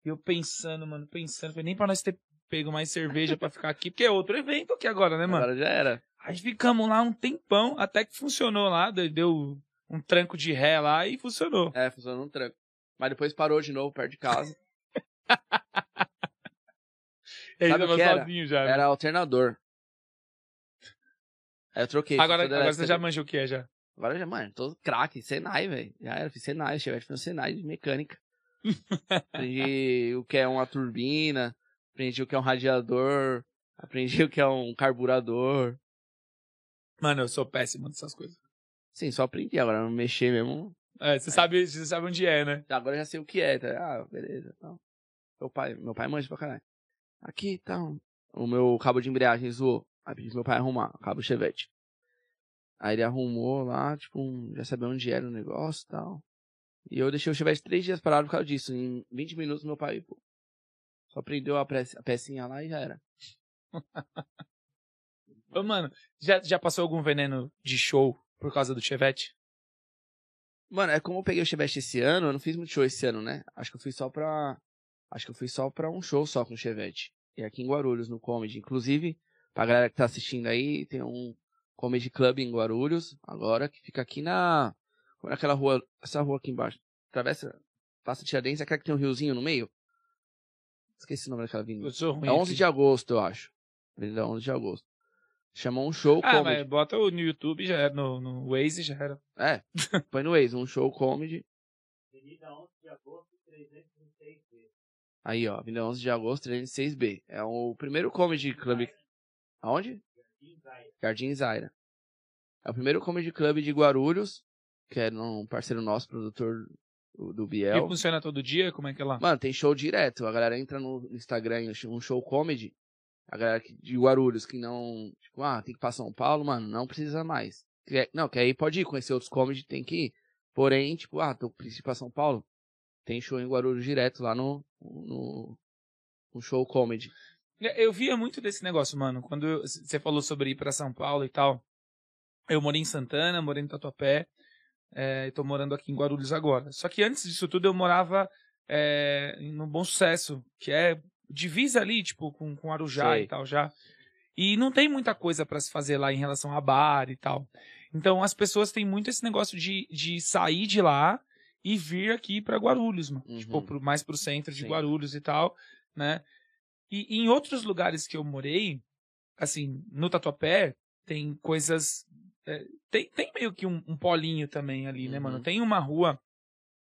E eu pensando, mano, pensando. Falei, nem pra nós ter pego mais cerveja pra ficar aqui, porque é outro evento aqui agora, né, mano? Agora já era. Aí ficamos lá um tempão, até que funcionou lá, deu- um tranco de ré lá e funcionou. É, funcionou um tranco. Mas depois parou de novo perto de casa. Ele Sabe tava que era? sozinho já. né? Era alternador. Aí eu troquei. Agora, agora você já manja o que é já. Agora já, mano, tô craque, Senai, velho. Já era, fiz Senai, foi um Senai de mecânica. Aprendi o que é uma turbina, aprendi o que é um radiador, aprendi o que é um carburador. Mano, eu sou péssimo nessas coisas. Sim, só aprendi, agora não mexer mesmo. É, você sabe, você sabe onde é, né? Agora já sei o que é, tá? Ah, beleza. Então. Meu pai, meu pai manja pra caralho. Aqui, tá. O meu cabo de embreagem zoou. Aí pedi meu pai arrumar, o cabo Chevette. Aí ele arrumou lá, tipo, já sabia onde era o negócio e tal. E eu deixei o Chevette três dias parado por causa disso. Em 20 minutos meu pai, pô, só prendeu a, prece- a pecinha lá e já era. Ô, mano, já, já passou algum veneno de show por causa do Chevette? Mano, é como eu peguei o Chevette esse ano, eu não fiz muito show esse ano, né? Acho que eu fui só pra. Acho que eu fui só pra um show só com o Chevette. E aqui em Guarulhos, no Comedy. Inclusive, pra galera que tá assistindo aí, tem um Comedy Club em Guarulhos, agora, que fica aqui na. Naquela rua. Essa rua aqui embaixo. Atravessa. Passa Tiradentes, aquela que tem um riozinho no meio. Esqueci o nome daquela avenida. Eu sou ruim. É 11 aqui. de agosto, eu acho. Avenida 11 de agosto. Chamou um show Ah, comedy. mas bota o no YouTube, já era. No, no Waze já era. É, põe no Waze, um show comedy. Aí, ó, Avenida 11 de agosto, 306B. É o primeiro comedy club. Aonde? Jardim Zaira. É o primeiro comedy club de Guarulhos, que é um parceiro nosso, produtor do, do E Biel. funciona todo dia? Como é que é lá? Mano, tem show direto. A galera entra no Instagram, um show comedy. A galera que- de Guarulhos que não. Tipo, ah, tem que ir pra São Paulo, mano, não precisa mais. Quer- Não, quer ir, pode ir conhecer outros comedy, tem que ir. Porém, tipo, ah, tô preciso ir pra São Paulo. Tem show em Guarulhos direto lá no. no, no show comedy. É, Eu via muito desse negócio, mano. Quando você falou sobre ir pra São Paulo e tal. Eu morei em Santana, morei em Tatuapé. É, e tô morando aqui em Guarulhos agora. Só que antes disso tudo eu morava é, no Bom Sucesso, que é divisa ali, tipo, com, com Arujá Sei. e tal já. E não tem muita coisa pra se fazer lá em relação a bar e tal. Então as pessoas têm muito esse negócio de, de sair de lá e vir aqui pra Guarulhos, mano. Uhum. Tipo, pro, mais pro centro de Sim. Guarulhos e tal, né? E, e em outros lugares que eu morei, assim, no Tatuapé, tem coisas. É, tem, tem meio que um, um polinho também ali, né, Uhum. mano? Tem uma rua.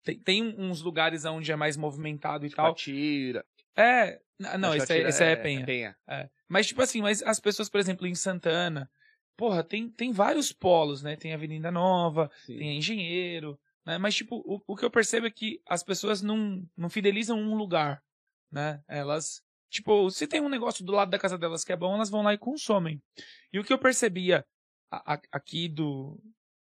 Tem, tem uns lugares onde é mais movimentado e tal. Tira. É. Não, esse, é, esse é, Penha. Penha. É. Mas, tipo assim, mas as pessoas, por exemplo, em Santana, porra, tem, tem vários polos, né? Tem Avenida Nova, Sim. tem engenheiro, né? Mas, tipo, o, o que eu percebo é que as pessoas não, não fidelizam um lugar, né? Elas, tipo, se tem um negócio do lado da casa delas que é bom, elas vão lá e consomem. E o que eu percebia a- aqui do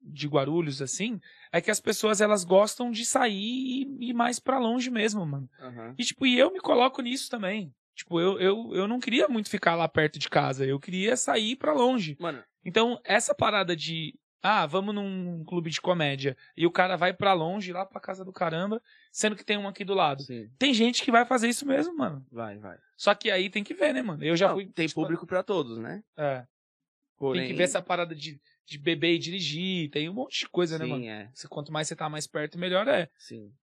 de Guarulhos, assim, é que as pessoas, elas gostam de sair e ir mais pra longe mesmo, mano. Aham. E, tipo, e eu me coloco nisso também. Tipo, eu, eu, eu não queria muito ficar lá perto de casa, eu queria sair pra longe. Mano, Então, essa parada de, ah, vamos num clube de comédia, e o cara vai pra longe, lá pra casa do caramba, sendo que tem um aqui do lado. sim. Tem gente que vai fazer isso mesmo, mano. Vai, vai. Só que aí tem que ver, né, mano? Eu já Não, fui. Tem tipo, público pra todos, né? É, Porém, tem que ver essa parada de, de beber e dirigir, tem um monte de coisa, né, Sim, mano? é. Se, quanto mais você tá mais perto, melhor é. Sim.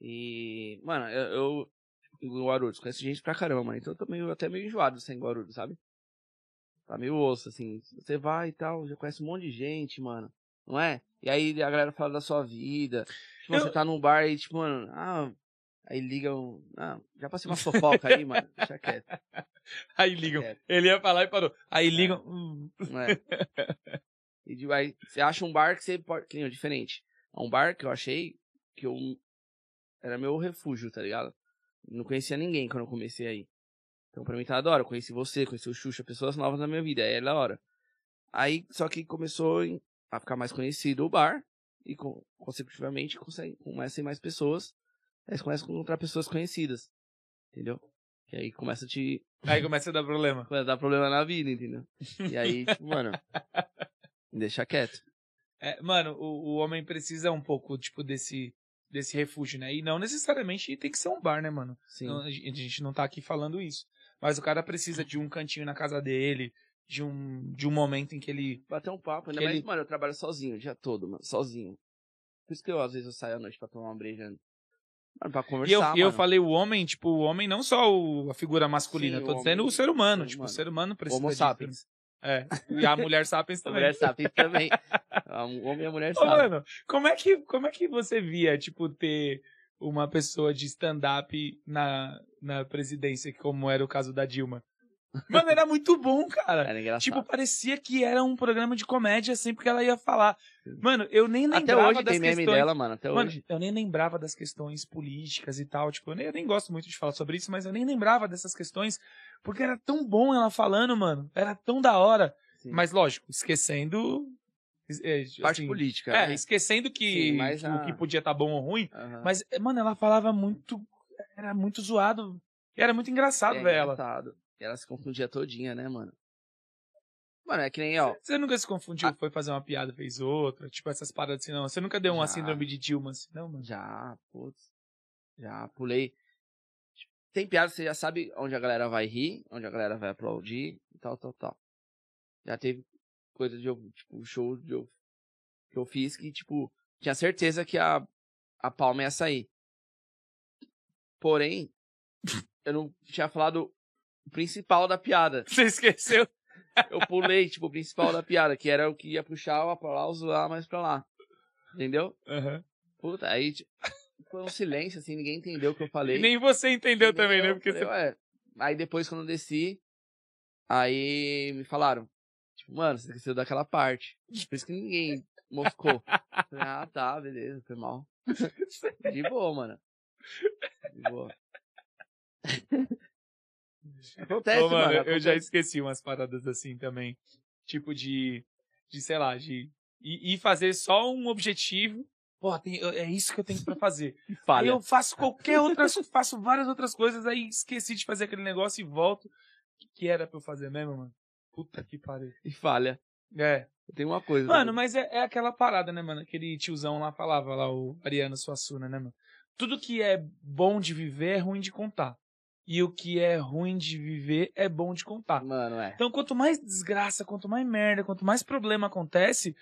E, mano, eu, eu em Guarulhos, conheço gente pra caramba, mano. Então eu tô meio, até meio enjoado sem Guarulhos, sabe? Tá meio osso, assim. Você vai e tal, já conhece um monte de gente, mano. Não é? E aí a galera fala da sua vida. Tipo, Eu- você tá num bar e, tipo, mano, ah. Aí ligam. Ah, já passei uma fofoca aí, mano. Deixa quieto. Aí ligam. É. Ele ia falar e parou. Aí ligam. hum, é? E de- aí você acha um bar que você pode. Que nem diferente. É um bar que eu achei que eu. Era meu refúgio, tá ligado? Não conhecia ninguém quando eu comecei aí. Então pra mim tá da hora. Eu conheci você, conheci o Xuxa, pessoas novas na minha vida. Aí é da hora. Aí, só que começou a ficar mais conhecido o bar. E co- consecutivamente consegue, começam mais pessoas. Aí você começa a encontrar pessoas conhecidas. Entendeu? E aí começa a te. Aí começa a dar problema. Começa a dar problema na vida, entendeu? E aí, tipo, mano. Deixa quieto. É, mano, o, o homem precisa um pouco, tipo, desse, desse refúgio, né? E não necessariamente tem que ser um bar, né, mano? Sim. Não, a gente não tá aqui falando isso. Mas o cara precisa de um cantinho na casa dele, de um, de um momento em que ele. Bater um papo, ainda mais, ele- mano, eu trabalho sozinho o dia todo, mano, sozinho. Por isso que eu, às vezes, eu saio à noite pra tomar uma breja. Mano, pra conversar, E eu, e eu mano. falei o homem, tipo, o homem não só o- a figura masculina, Sim, eu tô dizendo o ser humano. Tipo, mano. o ser humano precisa Homo sapiens. É. E a mulher sapiens A também. mulher sapiens também. A- O homem e a mulher sabem. mano, como é, que, como é que você via, tipo, ter uma pessoa de stand-up na, na presidência, como era o caso da Dilma? Mano, era muito bom, cara. Era engraçado. Tipo, parecia que era um programa de comédia sempre que ela ia falar. Mano, eu nem Até lembrava hoje das tem meme questões. dela, mano. Até Mano, hoje. eu nem lembrava das questões políticas e tal. Tipo, eu nem, eu nem gosto muito de falar sobre isso, mas eu nem lembrava dessas questões. Porque era tão bom ela falando, mano. Era tão da hora. Sim. Mas, lógico, esquecendo. é, Parte assim, política. é, né? esquecendo que, Sim, a- o que podia estar bom ou ruim. Aham. Mas, mano, ela falava muito. Era muito zoado. Era muito engraçado é ver ela. engraçado. Ela se confundia todinha, né, mano? Mano, é que nem, ó. Você nunca se confundiu, Ah. foi fazer uma piada, fez outra, tipo essas paradas assim, não. Você nunca deu uma Já. síndrome de Dilma assim, não, mano? Já, putz. Já pulei. Tem piada, você já sabe onde a galera vai rir, onde a galera vai aplaudir e tal, tal, tal. Já teve coisas de eu, tipo, show de eu, que eu fiz que, tipo, tinha certeza que a, a palma ia sair. Porém, eu não tinha falado principal da piada. Você esqueceu? Eu pulei, tipo, o principal da piada, que era o que ia puxar o aplauso lá mais pra lá. Entendeu? Uhum. Puta, aí tipo, foi um silêncio, assim, ninguém entendeu o que eu falei. E nem você entendeu também, né? Porque falei, você... "Ué." Aí depois, quando eu desci, aí me falaram, tipo, mano, você esqueceu daquela parte. Por isso que ninguém moscou. Falei, ah, tá, beleza, foi mal. De boa, mano. De boa. Acontece, Ô, mano, mano. eu já acontece. esqueci umas paradas assim também. Tipo de, de sei lá, de ir, ir fazer só um objetivo. Pô, tem, é isso que eu tenho pra fazer. Falha. eu faço qualquer outra, faço várias outras coisas, aí esqueci de fazer aquele negócio e volto. O que, que era pra eu fazer mesmo, mano? Puta que pariu. E falha. É. Tenho uma coisa. Mano, mas é, é aquela parada, né, mano? Aquele tiozão lá falava, lá, o Ariano Suassuna, né, mano? Tudo que é bom de viver é ruim de contar. E o que é ruim de viver é bom de contar. Mano, é. Então, quanto mais desgraça, quanto mais merda, quanto mais problema acontece,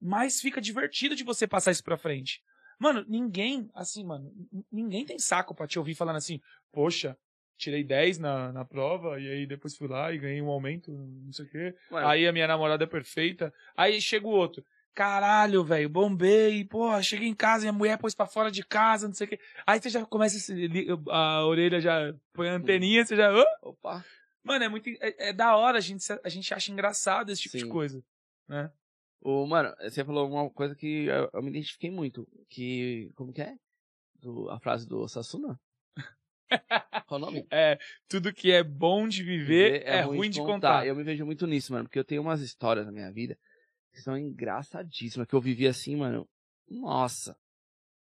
mais fica divertido de você passar isso pra frente. Mano, ninguém, assim, mano, ninguém tem saco pra te ouvir falando assim, poxa, tirei 10 na, na prova, e aí depois fui lá e ganhei um aumento, não sei o quê. Mano, Aí a minha namorada é perfeita. Aí chega o outro. Caralho, velho, bombei, porra, cheguei em casa e a mulher pôs pra fora de casa, não sei o quê. Aí você já começa a, se a orelha, já põe a anteninha, você já. "Hã?" Opa. Mano, é muito. É, é da hora, a gente, a gente acha engraçado esse tipo de Sim. coisa. Né? O, mano, você falou uma coisa que eu, eu me identifiquei muito. Que. Como que é? Do, a frase do Sasuna? Qual o nome? É, tudo que é bom de viver é, ruim de contar. Eu me vejo muito nisso, mano, porque eu tenho umas histórias na minha vida são engraçadíssimas, que eu vivi assim, mano. Nossa.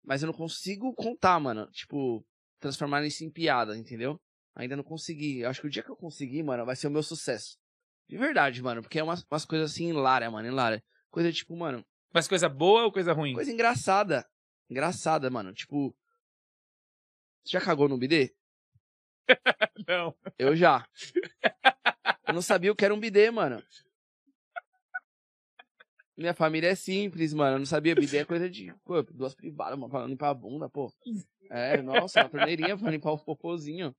Mas eu não consigo contar, mano. Tipo, transformar isso em piada, entendeu? Ainda não consegui. Eu acho que o dia que eu conseguir, mano, vai ser o meu sucesso. De verdade, mano, porque é umas, umas coisas assim hilária, mano, hilária. Coisa tipo, mano, Mas coisa boa ou coisa ruim? coisa engraçada. Engraçada, mano. Tipo. Você já cagou no bidê? Não. Eu já. Eu não sabia o que era um bidê, mano. Minha família é simples, mano. Eu não sabia. Bidê é coisa de. Pô, duas privadas, mano, pra limpar a bunda, pô. É, nossa, uma torneirinha pra limpar o popozinho.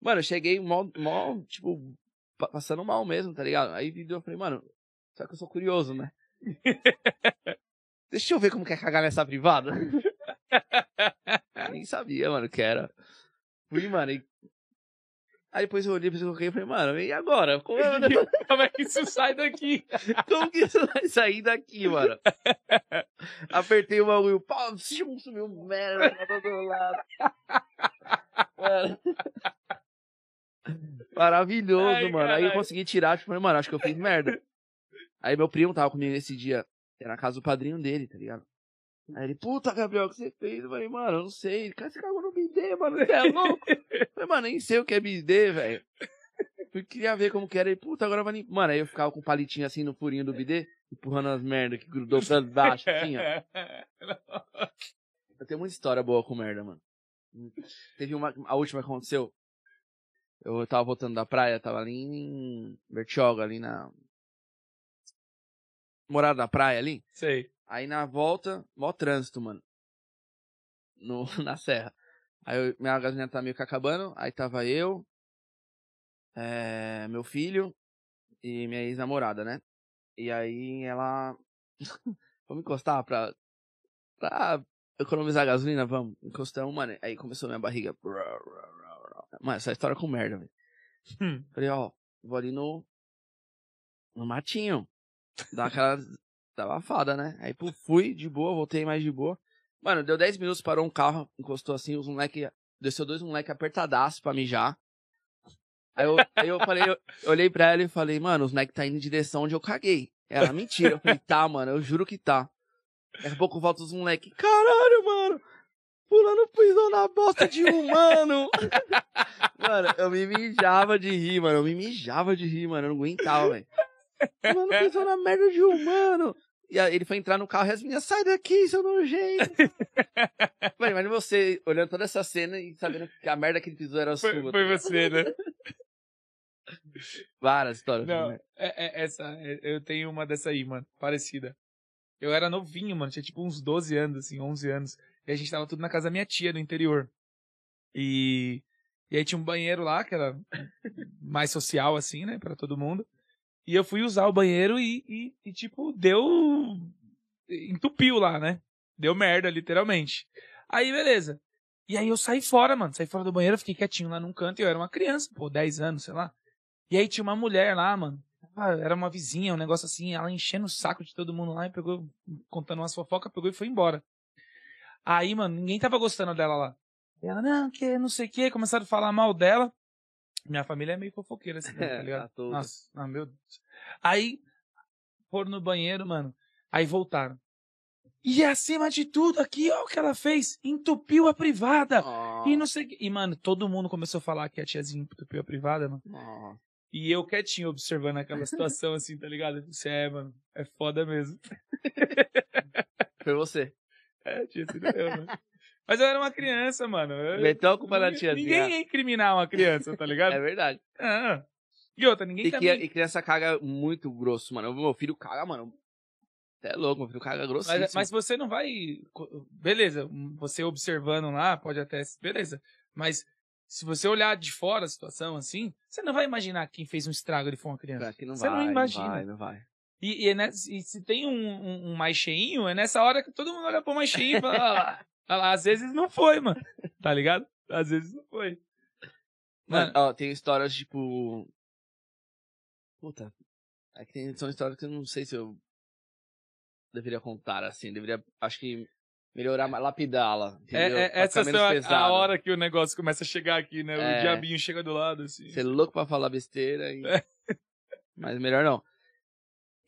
Mano, eu cheguei mó, mó, tipo, pa- passando mal mesmo, tá ligado? Aí eu falei, mano, só que eu sou curioso, né? Deixa eu ver como que é cagar nessa privada. Nem sabia, mano, que era. Fui, mano, e... Aí depois eu olhei pra coloquei e falei, mano, e agora? Como, Como é que isso sai daqui? como que isso vai sair daqui, mano? Apertei o bagulho, shum, sumiu merda pra todo lado. Mano. Maravilhoso, Ai, mano. Aí eu consegui tirar, tipo, falei, mano, acho que eu fiz merda. Aí meu primo tava comigo nesse dia, era na casa do padrinho dele, tá ligado? Aí ele, puta, Gabriel, o que você fez? Eu falei, mano, eu não sei. Cara, você cagou no bidê, mano, você é louco? Eu falei, mano, nem sei o que é bidê, velho. Eu queria ver como que era. Ele, puta, agora vai limpar. Mano, aí eu ficava com o palitinho assim no furinho do bidê, empurrando as merdas que grudou pra baixo, assim, ó. Eu tenho muita história boa com merda, mano. Teve uma, a última que aconteceu. Eu tava voltando da praia, tava ali em Bertioga, ali na. Morada da praia ali. Sei. Aí na volta, mó trânsito, mano. No, na serra. Aí eu- minha gasolina tá meio que acabando. Aí tava eu, é, meu filho e minha ex-namorada, né? E aí ela. Vamos encostar pra. Pra economizar gasolina, vamos. Encostamos, mano. Aí começou minha barriga. Mano, essa história é com merda, velho. Hum. Falei, ó, vou ali no. No matinho. Dar aquela. Da abafada, né? Aí pô, fui de boa, voltei mais de boa. Mano, deu 10 minutos, parou um carro, encostou assim, os moleque. Desceu dois moleque apertadaço pra mijar. Aí eu, aí eu falei, eu, eu olhei pra ela e falei, mano, os moleque tá indo em direção onde eu caguei. Ela, mentira. Eu falei, tá, mano, eu juro que tá. Daqui a pouco volta os moleque, caralho, mano. Fulano pisou na bosta de um mano. eu me mijava de rir, mano. Eu me mijava de rir, mano. Eu não aguentava, velho. Mano, pisou na merda de um mano. E aí ele foi entrar no carro e as meninas, sai daqui, seu nojento. Mano, imagina você olhando toda essa cena e sabendo que a merda que ele pisou era Foi, sua. foi você, né? Várias histórias. Não, né? é, é- essa, é- eu tenho uma dessa aí, mano, parecida. Eu era novinho, mano, tinha tipo uns 12 anos, assim, 11 anos. E a gente tava tudo na casa da minha tia, no interior. E, e aí tinha um banheiro lá, que era mais social, assim, né, pra todo mundo. E eu fui usar o banheiro e, e, e, tipo, deu. entupiu lá, né? Deu merda, literalmente. Aí, beleza. E aí eu saí fora, mano. Saí fora do banheiro, fiquei quietinho lá num canto e eu era uma criança, pô, 10 anos, sei lá. E aí tinha uma mulher lá, mano. Ah, Era uma vizinha, um negócio assim, ela enchendo o saco de todo mundo lá e pegou, contando umas fofocas, pegou e foi embora. Aí, mano, ninguém tava gostando dela lá. E ela, não, que não sei o que, começaram a falar mal dela. Minha família é meio fofoqueira, assim, tá ligado? a toda. Nossa, ah, meu Deus. Aí, foram no banheiro, mano. Aí voltaram. E acima de tudo, aqui, ó, o que ela fez. Entupiu a privada. E não sei. E, mano, todo mundo começou a falar que a tiazinha entupiu a privada, mano. Nossa. E eu quietinho observando aquela situação, assim, tá ligado? Você é, mano. É foda mesmo. Foi você. É, tinha sido eu, mano. Mas eu era uma criança, mano. Eu- Meteu a culpa na ninguém- tiazinha. Ninguém ia incriminar uma criança, tá ligado? É verdade. Ah. E outra, ninguém E, também... que, e criança caga muito grosso, mano. Meu filho caga, mano. Você é louco, meu filho caga grossíssimo. Mas, mas você não vai. Beleza, você observando lá, pode até. Beleza. Mas se você olhar de fora a situação assim, você não vai imaginar que quem fez um estrago ele foi uma criança. Cara, que não Você vai, não imagina. Não vai, não vai. E, e, é nessa- e se tem um, um- um mais cheinho, é nessa hora que todo mundo olha pro mais cheinho e fala, "Ah ah às vezes não foi, mano. Tá ligado? Às vezes não foi. Mano, ó, tem histórias tipo. Puta. É que tem, são histórias que eu não sei se eu deveria contar, assim. Deveria, acho que, melhorar, mais, lapidá-la. é, é, essa é a, a hora que o negócio começa a chegar aqui, né? O É. diabinho chega do lado, assim. Você é louco pra falar besteira. E... É. Mas melhor não.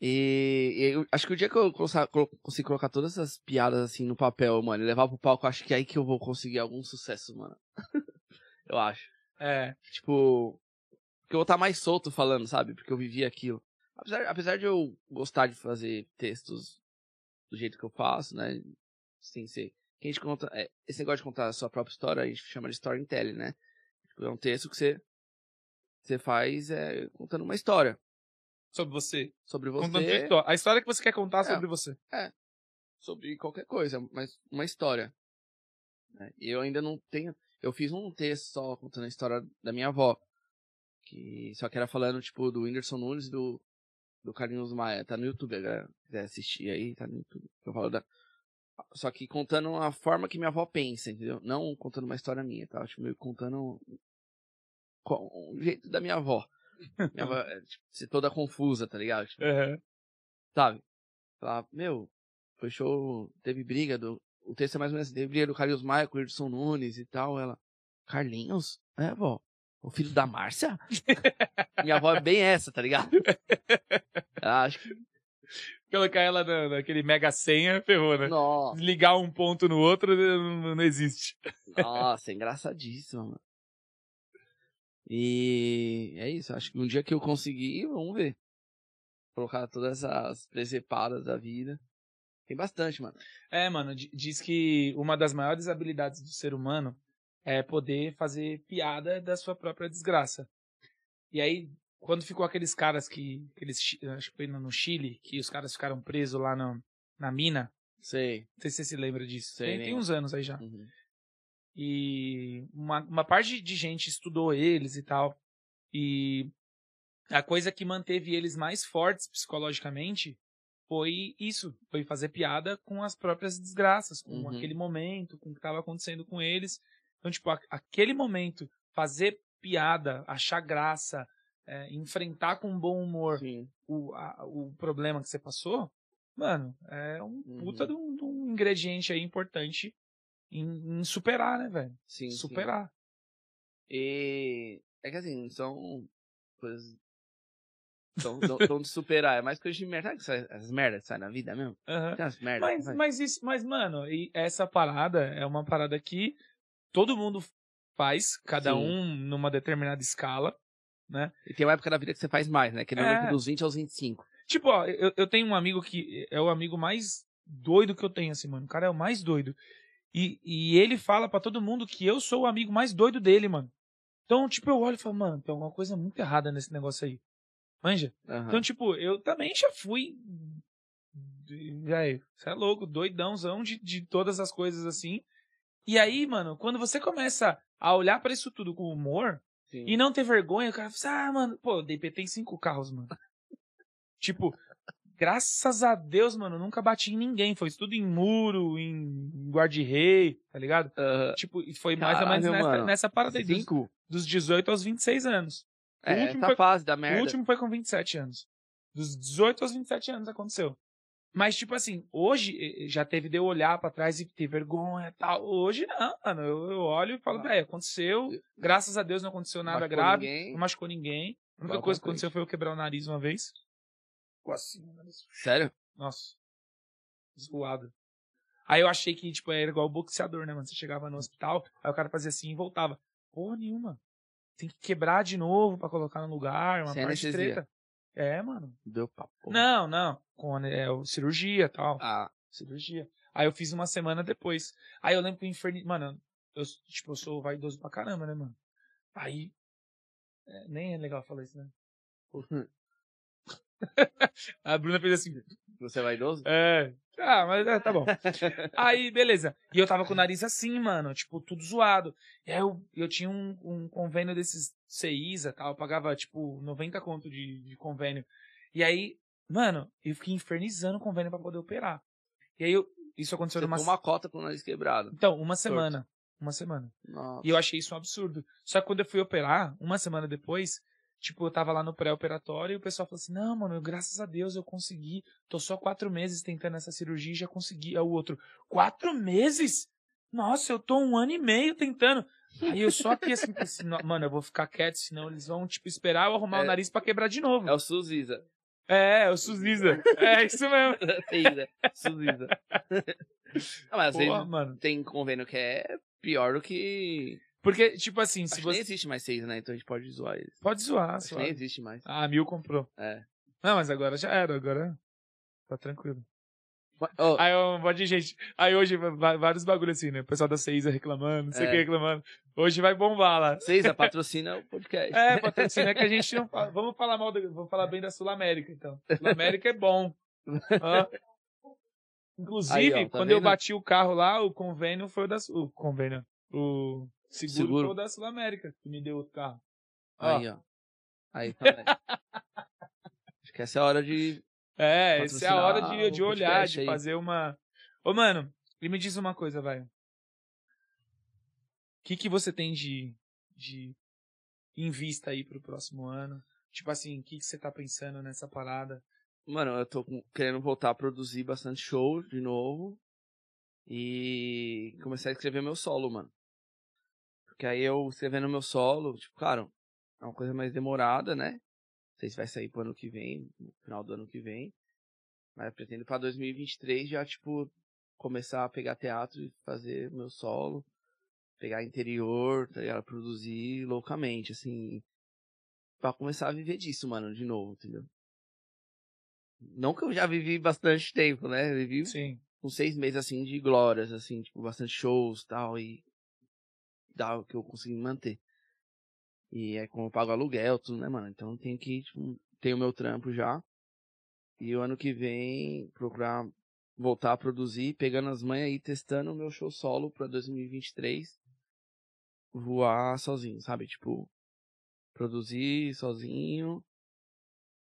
E, eu acho que o dia que eu conseguir colocar todas essas piadas assim no papel, mano, e levar pro palco, acho que é aí que eu vou conseguir algum sucesso, mano. eu acho. É. Tipo, porque eu vou estar mais solto falando, sabe? Porque eu vivi aquilo. Apesar, apesar de eu gostar de fazer textos do jeito que eu faço, né? Sem ser. Que a gente conta. é, esse negócio de contar a sua própria história, a gente chama de storytelling, né? Tipo, é um texto que você, você faz é, contando uma história Sobre você. sobre Contando a você, história. A história que você quer contar É. sobre você. sobre qualquer coisa, mas uma história. né? E eu ainda não tenho. Eu fiz um texto só contando a história da minha avó. Que só que era falando, tipo, do Whindersson Nunes e do, do Carlinhos Maia. Tá no YouTube, galera quiser assistir aí, tá no YouTube. Eu falo da. Só que contando a forma que minha avó pensa, entendeu? Não contando uma história minha, tá? Tipo, meio contando o jeito da minha avó. Minha é, tipo, ser toda confusa, tá ligado? Tipo, Aham. sabe? Falar, meu, foi show, teve briga do. O texto é mais ou menos assim, teve briga do Carlinhos Maia com o Edson Nunes e tal. Ela, Carlinhos? É, vó. O filho da Márcia? Minha avó é bem essa, tá ligado? Ela acho que. Colocar ela na, naquele mega senha, ferrou, né? Nossa, Ligar um ponto no outro não, não existe. nossa, é engraçadíssimo, mano. E é isso, acho que um dia que eu conseguir, vamos ver. Colocar todas essas presepadas da vida. Tem bastante, mano. É, mano, di- diz que uma das maiores habilidades do ser humano é poder fazer piada da sua própria desgraça. E aí, quando ficou aqueles caras que. Aqueles, acho que foi no Chile, que os caras ficaram presos lá no, na mina. Sei. Não sei se você se lembra disso. Sei, tem, tem uns anos aí já. Uhum. E uma, uma parte de gente estudou eles e tal. E a coisa que manteve eles mais fortes psicologicamente foi isso. Foi fazer piada com as próprias desgraças, com Uhum. aquele momento, com o que estava acontecendo com eles. Então, tipo, a- aquele momento, fazer piada, achar graça, é, enfrentar com bom humor o, a- o problema que você passou, mano, é um Uhum. puta de um, de um ingrediente aí importante em, em superar, né, velho? Sim, sim. Superar. E é que assim, são coisas. São, são, são de superar. É mais coisa de merda. Sabe as merdas que saem na vida mesmo? Aham. Tem umas merdas. Mas, mas, isso, mas, mano, e essa parada é uma parada que todo mundo faz, cada Sim. um numa determinada escala, né? E tem uma época da vida que você faz mais, né? Que é É. dos 20 aos 25. Tipo, ó, eu, eu tenho um amigo que é o amigo mais doido que eu tenho, assim, mano. O cara é o mais doido. E, e ele fala pra todo mundo que eu sou o amigo mais doido dele, mano. Então, tipo, eu olho e falo, mano, tem alguma coisa muito errada nesse negócio aí. Manja? Aham. Então, tipo, eu também já fui. Velho, você é louco, doidãozão de, de todas as coisas assim. E aí, mano, quando você começa a olhar pra isso tudo com humor Sim. e não ter vergonha, o cara fala assim, ah, mano, pô, o DP tem cinco carros, mano. tipo, graças a Deus, mano, nunca bati em ninguém. Foi tudo em muro, em guarda-rei, tá ligado? Tipo, e foi mais ou menos nessa, nessa parada aí, dos, Cinco? dos 18 aos 26 anos. O É, essa foi- fase da O merda. último foi com 27 anos. Dos 18 aos 27 anos aconteceu. Mas, tipo assim, hoje já teve de eu olhar pra trás e ter vergonha e tal. Hoje não, mano. Eu, eu olho e falo, Ah. velho, aconteceu. Graças a Deus não aconteceu nada Machucou grave. ninguém. Não machucou ninguém. A única coisa que aconteceu foi eu quebrar o nariz uma vez. Ficou assim, nariz. Sério? Nossa. Zoado. Aí eu achei que, tipo, era igual o boxeador, né, mano? Você chegava no hospital, aí o cara fazia assim e voltava. Porra nenhuma. Tem que quebrar de novo pra colocar no lugar, uma Sem parte anestesia. treta. É, mano. Deu papo. Não, não. Com é, cirurgia e tal. Ah, Cirurgia. Aí eu fiz uma semana depois. Aí eu lembro que o inferno. Mano, eu, tipo, eu sou vaidoso pra caramba, né, mano? Aí. é, nem é legal falar isso, né? A Bruna fez assim. você é vaidoso? É. Ah, mas é, tá bom. Aí, beleza. E eu tava com o nariz assim, mano, tipo, tudo zoado. E aí eu, eu tinha um, um convênio desses CISA e tal, eu pagava, tipo, 90 conto de, de convênio. E aí, mano, eu fiquei infernizando o convênio pra poder operar. E aí, eu, isso aconteceu Você numa... uma cota com o nariz quebrado. Então, uma semana. Uma semana. Nossa. E eu achei isso um absurdo. Só que quando eu fui operar, uma semana depois, tipo, eu tava lá no pré-operatório e o pessoal falou assim: Não, mano, graças a Deus eu consegui. Tô só quatro meses tentando essa cirurgia e já consegui. Aí o outro, quatro meses? Nossa, eu tô um ano e meio tentando. Aí eu só aqui assim, assim "Não, mano, eu vou ficar quieto, senão eles vão, tipo, esperar eu arrumar É. o nariz pra quebrar de novo. É o Suziza. É, é o Suziza. É isso mesmo. Suziza. Suziza. Não, mas Porra, mano. tem convênio que é pior do que. Porque, tipo assim, Acho se nem você. existe mais seis, né? Então a gente pode zoar eles. Pode zoar, Acho suave. nem existe mais. Ah, a Mil comprou. É. Não, mas agora já era, agora tá tranquilo. Oh, Aí um monte de gente. Aí hoje vai- vários bagulhos assim, né? O pessoal da Ceisa reclamando, não sei o É. que reclamando. Hoje vai bombar lá. Seis patrocina o podcast. É, patrocínio é que a gente não fala. Vamos falar mal, do... vamos falar bem da Sul América, então. Sul América é bom. Ó. Inclusive, Aí, ó, tá quando eu vendo? bati o carro lá, o convênio foi o da Sul. O convênio. O seguro, Seguro. foi o da Sul América, que me deu outro carro. Ó. Aí, ó. Aí, tá vendo? Acho que essa é a hora de. É, essa é a hora de, de o olhar, de aí. fazer uma. Ô, mano, e me diz uma coisa, velho. O que, que você tem de, de em vista aí pro próximo ano? Tipo assim, o que, que você tá pensando nessa parada? Mano, eu tô querendo voltar a produzir bastante show de novo. E começar a escrever meu solo, mano. Porque aí eu escrevendo meu solo, tipo, claro, é uma coisa mais demorada, né? Não sei se vai sair pro ano que vem, no final do ano que vem. Mas eu pretendo pra 2023 já, tipo, começar a pegar teatro e fazer meu solo. Pegar interior, tá ligado? Produzir loucamente, assim. Pra começar a viver disso, mano, de novo, entendeu? Não que eu já vivi bastante tempo, né? Eu vivi Sim. uns seis meses, assim, de glórias, assim, tipo, bastante shows e tal, e dá que eu consegui manter. E é como eu pago aluguel, tudo, né, mano? Então tem que, tipo, ter o meu trampo já. E o ano que vem, procurar voltar a produzir, pegando as manhas aí, testando o meu show solo pra 2023. Voar sozinho, sabe? Tipo, produzir sozinho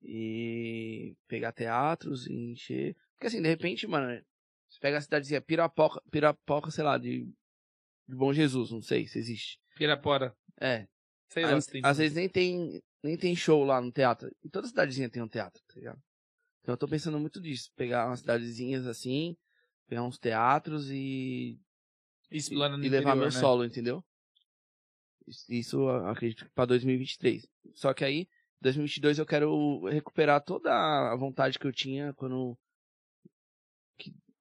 e pegar teatros e encher. Porque assim, de repente, mano, você pega a cidadezinha Pirapoca, Pirapoca, sei lá, de, de Bom Jesus, não sei se existe. Pirapora. É. Sei lá tem. às vezes nem tem, nem tem show lá no teatro. E toda cidadezinha tem um teatro, tá ligado? Então eu tô pensando muito disso. Pegar umas cidadezinhas assim, pegar uns teatros e, Explana no e levar interior, meu né? solo, entendeu? Isso- acredito que pra 2023. Só que aí, 2022 eu quero recuperar toda a vontade que eu tinha quando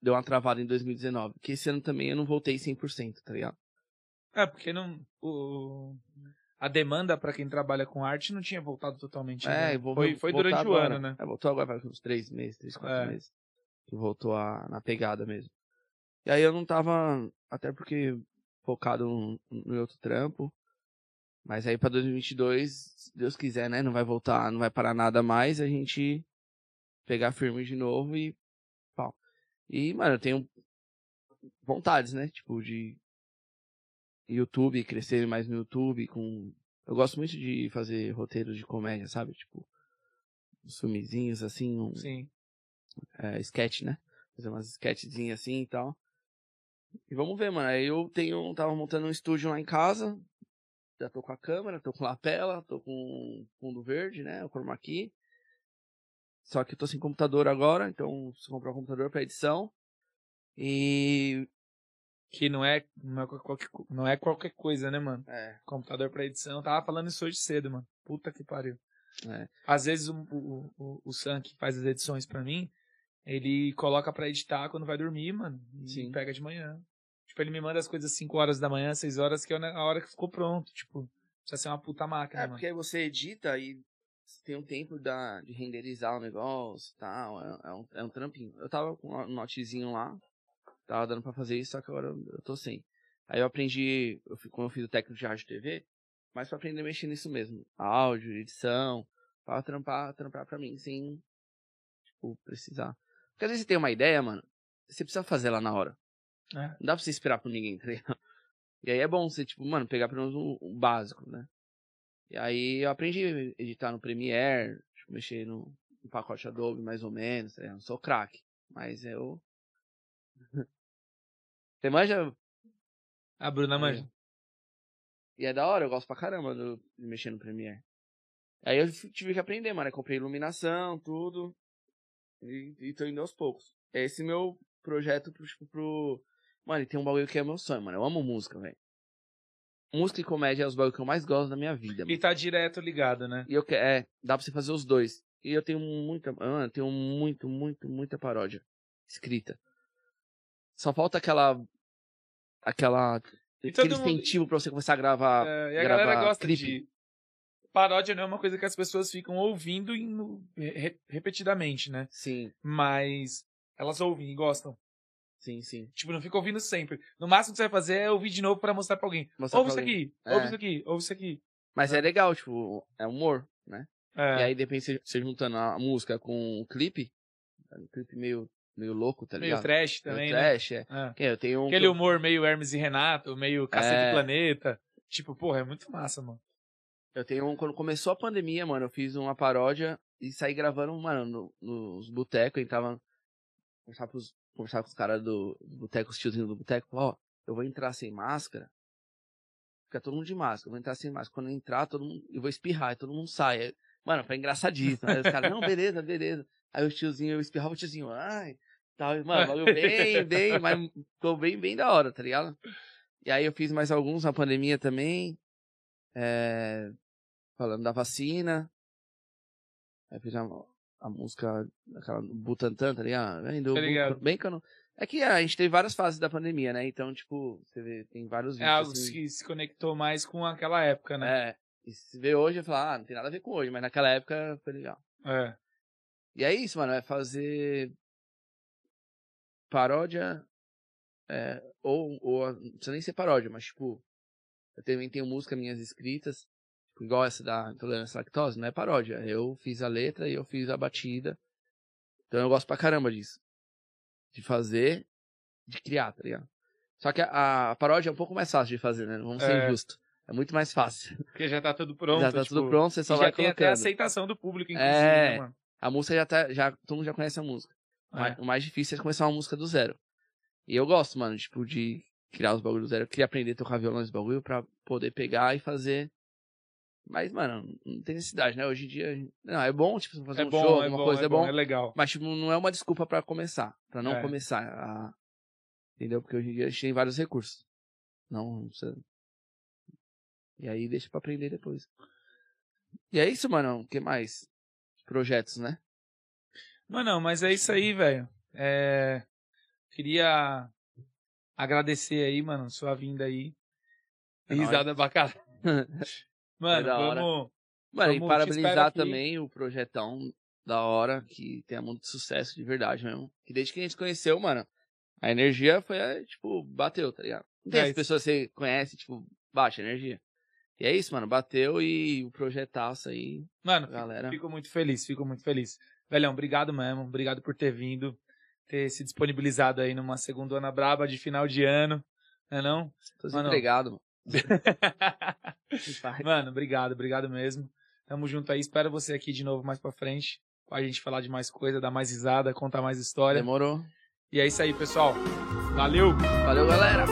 deu uma travada em 2019. Que esse ano também eu não voltei 100%, tá ligado? É, porque não. O... A demanda pra quem trabalha com arte não tinha voltado totalmente. É, né? vou foi foi durante o agora. ano, né? É, voltou agora uns três meses, três, quatro É. meses. Que voltou a, na pegada mesmo. E aí eu não tava, até porque focado no, no outro trampo. Mas aí pra 2022, se Deus quiser, né? Não vai voltar, não vai parar nada mais, a gente pegar firme de novo e. E, mano, eu tenho vontades, né? Tipo, de YouTube, crescer mais no YouTube com... Eu gosto muito de fazer roteiros de comédia, sabe? Tipo, uns filmezinhos assim, um Sim. é, sketch, né? Fazer umas sketchzinhas assim e tal. E vamos ver, mano. Aí eu tenho, tava montando um estúdio lá em casa. Já tô com a câmera, tô com lapela, tô com fundo verde, né? O chroma key. Só que eu tô sem computador agora, então preciso comprar um computador pra edição. E. Que não é, não é, qualquer, não é qualquer coisa, né, mano? É, Computador pra edição. Eu tava falando isso hoje cedo, mano. Puta que pariu. é. Às vezes o, o, o, o Sam que faz as edições pra mim, ele coloca pra editar quando vai dormir, mano. E Sim. pega de manhã. Tipo, ele me manda as coisas 5 horas da manhã, 6 horas, que é a hora que ficou pronto. Tipo, precisa ser uma puta máquina, É, mano. porque aí você edita e tem um tempo da, de renderizar o negócio e tal. É, é um, é um trampinho. Eu tava com um notezinho lá, tava dando pra fazer isso, só que agora eu, eu tô sem. Aí eu aprendi, eu, quando eu fiz o técnico de rádio TV, mas pra aprender a mexer nisso mesmo. Áudio, edição, pra trampar, trampar pra mim, sem, tipo, precisar. Porque às vezes você tem uma ideia, mano, você precisa fazer lá na hora. É. Não dá pra você esperar por ninguém, tá ligado? E aí é bom você, tipo, mano, pegar pelo menos o, o básico, né? E aí eu aprendi a editar no Premiere, tipo, mexer no, no pacote Adobe mais ou menos, tá ligado? Não sou craque, mas eu... Você manja? A Bruna manja. E é da hora, eu gosto pra caramba do, de mexer no Premiere. Aí eu tive que aprender, mano. Eu comprei iluminação, tudo. E, e tô indo aos poucos. É esse meu projeto pro, tipo, pro. Mano, e tem um bagulho que é meu sonho, mano. Eu amo música, velho. Música e comédia é os bagulhos que eu mais gosto da minha vida, mano. E tá direto ligado, né? E eu quero. É, dá pra você fazer os dois. E eu tenho muita. Mano, eu tenho muito, muito, muita paródia escrita. Só falta aquela. Aquela. E aquele mundo- incentivo pra você começar a gravar. É, e a gravar galera gosta clipe. de. Paródia não é uma coisa que as pessoas ficam ouvindo re- repetidamente, né? Sim, Mas elas ouvem e gostam. Sim, sim. Tipo, não fica ouvindo sempre. No máximo que você vai fazer é ouvir de novo pra mostrar pra alguém. Mostrar ouve pra isso alguém. aqui, É. ouve isso aqui, ouve isso aqui. Mas é legal, tipo, é humor, né? É, E aí, de repente, você, juntando a música com o clipe, é um clipe meio, meio louco, tá meio ligado? trash Meio também, né? trash, é. É. Eu tenho um... Aquele humor meio Hermes e Renato, meio Cacete É. Planeta. Tipo, porra, é muito massa, mano. Eu tenho um... Quando começou a pandemia, mano, eu fiz uma paródia e saí gravando, mano, no- nos botecos, entrava... Conversava, pros, conversava com os caras do, do boteco, os tiozinhos do boteco, ó, eu vou entrar sem máscara, fica todo mundo de máscara, eu vou entrar sem máscara, quando eu entrar, todo mundo, eu vou espirrar, e todo mundo sai. Mano, foi engraçadíssimo. Aí os caras, não, beleza, beleza. Aí os tiozinhos, eu espirrava o tiozinho, ai, tal, e, mano, bagulho bem, bem, mas ficou bem, bem da hora, tá ligado? E aí eu fiz mais alguns na pandemia também, é, falando da vacina. Aí fiz a, a música, aquela Butantan, tá ligado? Do, Tá ligado. bem que eu não... É que a gente teve várias fases da pandemia, né? Então, tipo, você vê, tem vários É vídeos. algo assim, que se conectou mais com aquela época, né? é. E se vê hoje, eu falo, ah, não tem nada a ver com hoje, mas naquela época foi legal. É. E é isso, mano, é fazer paródia, é, ou, ou, não precisa nem ser paródia, mas tipo, eu também tenho música minhas escritas, igual essa da intolerância à lactose, não é paródia, eu fiz a letra e eu fiz a batida, então eu gosto pra caramba disso, de fazer, de criar, tá ligado? Só que a, a paródia é um pouco mais fácil de fazer, né, vamos ser É. injustos, é muito mais fácil, Porque já tá tudo pronto. já tá tipo, tudo pronto, você só vai já tem até a colocando. aceitação do público, inclusive, É. né, mano? A música já tá. Já, todo mundo já conhece a música. O É. mais- O mais difícil é começar uma música do zero. E eu gosto, mano, tipo, de criar os bagulhos do zero. Eu queria aprender a tocar violão nesse bagulho pra poder pegar e fazer. Mas, mano, não tem necessidade, né? Hoje em dia. Não, é bom, tipo, fazer É um bom, show, é alguma bom, coisa, é bom, é legal. Mas, tipo, não é uma desculpa pra começar. Pra não É. começar. A... Entendeu? Porque hoje em dia a gente tem vários recursos. Não, não precisa. E aí deixa pra aprender depois. E é isso, mano. O que mais? Projetos, né? Mano, mas é isso aí, velho. É... Queria agradecer aí, mano, sua vinda aí. É Risada bacana. Mano, da hora. vamos. Mano, e Vamos, espero parabenizar aqui. também o projetão da hora, que tenha muito sucesso de verdade mesmo. Que desde que a gente conheceu, mano, a energia foi, é, tipo, bateu, tá ligado? Não tem É as pessoas que você conhece, tipo, baixa energia. E é isso, mano. Bateu e o projetaço aí. Mano, galera. fico muito feliz, fico muito feliz. Velhão, obrigado mesmo. Obrigado por ter vindo, ter se disponibilizado aí numa segunda Braba de final de ano. Não é não? Tô mano. Mano, obrigado, obrigado mesmo. Tamo junto aí. Espero você aqui de novo mais pra frente. Pra gente falar de mais coisa, dar mais risada, contar mais história. Demorou. E é isso aí, pessoal. Valeu! Valeu, galera.